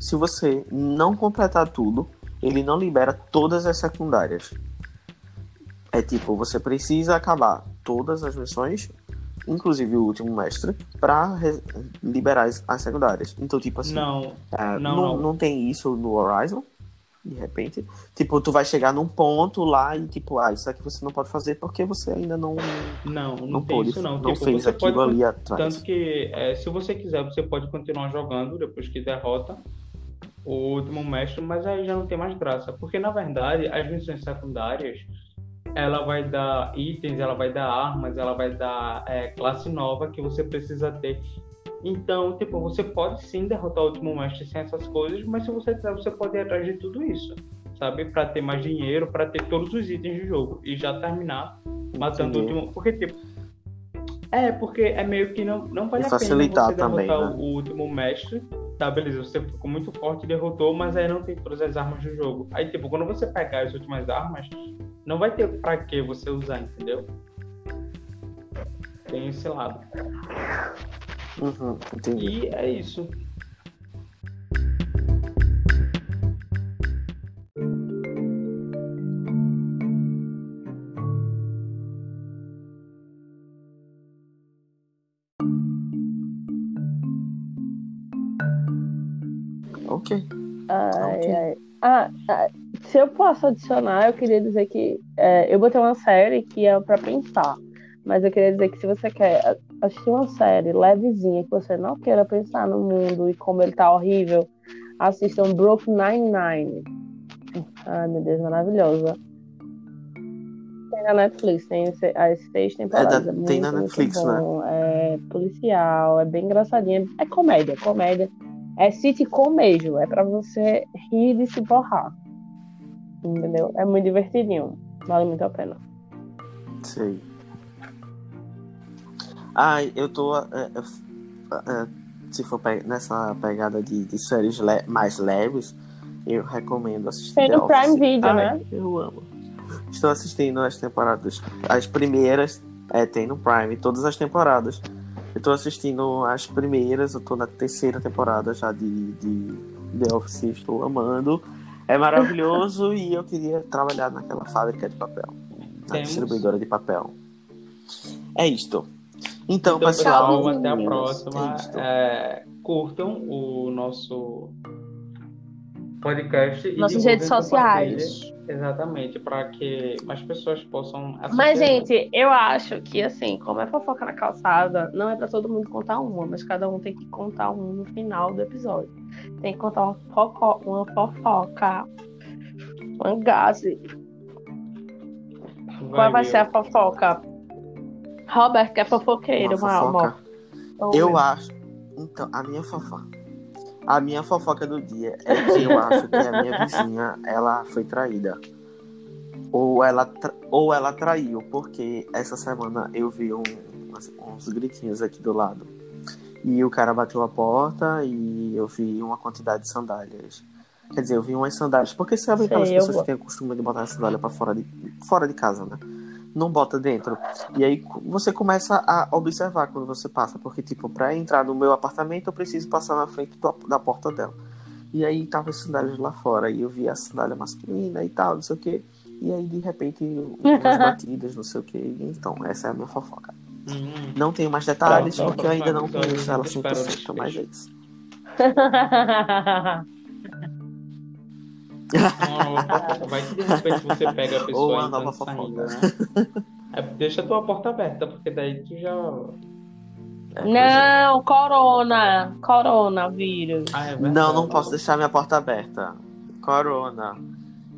S2: se você não completar tudo, ele não libera todas as secundárias. É tipo, você precisa acabar todas as missões, inclusive o último mestre, para liberar as, as, secundárias. Então, tipo assim.
S1: Não,
S2: é,
S1: não,
S2: não,
S1: não.
S2: não tem isso no Horizon, de repente. Tipo, tu vai chegar num ponto lá e, tipo, ah, isso aqui você não pode fazer porque você ainda não.
S1: Não, não,
S2: Não
S1: isso não.
S2: não
S1: Tipo,
S2: fez aquilo
S1: pode-
S2: ali atrás.
S1: Tanto que, é, se você quiser, você pode continuar jogando depois que derrota o último mestre, mas aí já não tem mais graça. Porque, na verdade, as missões secundárias, ela vai dar itens, ela vai dar armas, ela vai dar é, classe nova que você precisa ter. Então, tipo, você pode sim derrotar o último mestre sem essas coisas, mas se você quiser, você pode ir atrás de tudo isso, sabe? Pra ter mais dinheiro, pra ter todos os itens do jogo e já terminar matando o
S2: Entendi.
S1: último. Porque, tipo. É, porque é meio que não, não vale
S2: E
S1: a pena
S2: facilitar
S1: você derrotar
S2: também, né?
S1: o, o último mestre. Tá, beleza, você ficou muito forte e derrotou, mas aí não tem todas as armas do jogo. Aí, tipo, quando você pegar as últimas armas, não vai ter pra que você usar, entendeu? Tem esse lado.
S2: Uhum, entendi.
S1: E é isso.
S2: Ok.
S3: Ai,
S2: Ok.
S3: ai. Ah, ah, se eu posso adicionar, eu queria dizer que é, eu botei uma série que é pra pensar. Mas eu queria dizer que se você quer assistir uma série levezinha, que você não queira pensar no mundo e como ele tá horrível, assistam Brooklyn Nine-Nine. Ai, meu Deus, maravilhosa. Tem na Netflix, tem as seis temporadas.
S2: É da-
S3: muito,
S2: tem na Netflix, né?
S3: É policial, é bem engraçadinha. É comédia, comédia. É sitcom mesmo, é pra você rir e se borrar. Entendeu? É muito divertidinho. Vale muito a pena.
S2: Sei. Ai, eu tô. é, é, é, se for pe- nessa pegada de, de séries le- mais leves, eu recomendo assistir.
S3: Tem
S2: The
S3: no Prime
S2: Office.
S3: Video,
S2: Ai,
S3: né?
S2: Eu amo. Estou assistindo as temporadas. As primeiras. É, tem no Prime, todas as temporadas. Eu tô assistindo as primeiras, eu tô na terceira temporada já de, de The Office, estou amando. É maravilhoso e eu queria trabalhar naquela fábrica de papel. Na
S1: Temos.
S2: distribuidora de papel. É isto. Então,
S1: Então,
S2: pessoal.
S1: pessoal, até a próxima.
S2: É
S1: curtam o nosso podcast. e
S3: Nossas redes sociais.
S1: Exatamente, para que mais pessoas possam assistir.
S3: Mas, gente, eu acho que, assim, como é fofoca na calçada, não é pra todo mundo contar uma, mas cada um tem que contar um no final do episódio. Tem que contar uma, uma fofoca. Uma gase. Qual vai ser a fofoca? Robert, que é fofoqueiro,
S2: Uma Eu acho. Então, a minha fofoca. A minha fofoca do dia é que eu acho que a minha vizinha ela foi traída. Ou ela, tra- ou ela traiu, porque essa semana eu vi um- uns, gritinhos aqui do lado. E o cara bateu a porta e eu vi uma quantidade de sandálias. Quer dizer, eu vi umas sandálias. Porque sabe aquelas
S3: Sei, eu
S2: pessoas
S3: vou.
S2: que têm o costume de botar a sandália pra fora de, fora de casa, né? Não bota dentro. E aí você começa a observar quando você passa, porque tipo, pra entrar no meu apartamento eu preciso passar na frente do- da porta dela. E aí tava as sandálias lá fora, e eu vi a sandália masculina e tal, não sei o que. E aí de repente umas [LAUGHS] batidas, não sei o que. Então, essa é a minha fofoca.
S1: Hum.
S2: Não tenho mais detalhes,
S1: Tá, tá,
S2: porque eu ainda não
S1: tá,
S2: conheço
S1: tá,
S2: ela
S1: espero
S2: 100%, mas é isso. [LAUGHS]
S1: Uma nova fofoca. Vai que de repente você pega a
S2: Ou
S1: pessoa
S2: uma
S1: entrando
S2: nova
S1: e saindo,
S2: fofoca.
S1: né? É, deixa a tua porta aberta, porque daí tu já.
S2: É, é.
S3: Não, corona. Coronavírus.
S1: Ah, é.
S2: Não, não posso deixar minha porta aberta. Corona.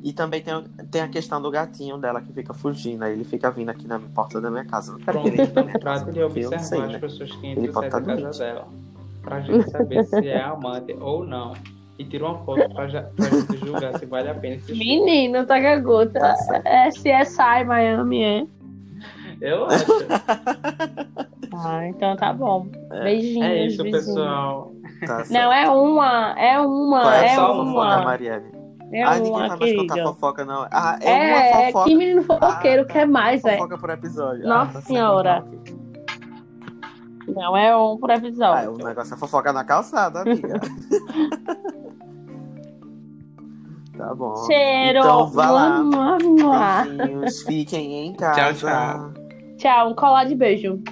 S2: E também tem, tem a questão do gatinho dela que fica fugindo. Aí ele fica vindo aqui na porta da minha casa. Eu não quero que ele entre na minha casa,
S1: observar
S2: sei,
S1: as
S2: né?
S1: pessoas que entram e saem da
S2: tá
S1: casa dela. pra gente saber se é amante ou não. E tira uma foto pra, já, pra gente julgar se vale a pena assistir.
S3: Menino, tá gagota.
S2: Tá certo.
S3: É CSI Miami, é?
S1: Eu acho. [LAUGHS]
S3: Ah, então tá bom.
S2: É.
S3: Beijinhos,
S1: É isso,
S3: vizinho.
S1: pessoal.
S2: Tá certo.
S3: Não, é uma, é uma,
S2: Qual é
S3: é
S2: a sua fofoca,
S3: uma.
S2: Marielle?
S3: É
S2: ah, ninguém
S3: uma,
S2: vai mais contar fofoca, não. Ah, é,
S3: É,
S2: uma
S3: é,
S2: fofoca.
S3: que menino fofoqueiro
S2: Ah, tá.
S3: quer mais, velho.
S2: Fofoca por episódio.
S3: Nossa
S2: ah, tá certo,
S3: senhora.
S2: ok.
S3: Não, é um por
S2: Ah, o negócio é fofoca na calçada, amiga. [LAUGHS] tá bom.
S3: Cheiro.
S2: Então vá lá.
S3: Mua.
S2: Beijinhos, fiquem em casa.
S1: tchau.
S3: Tchau, um colar de beijo.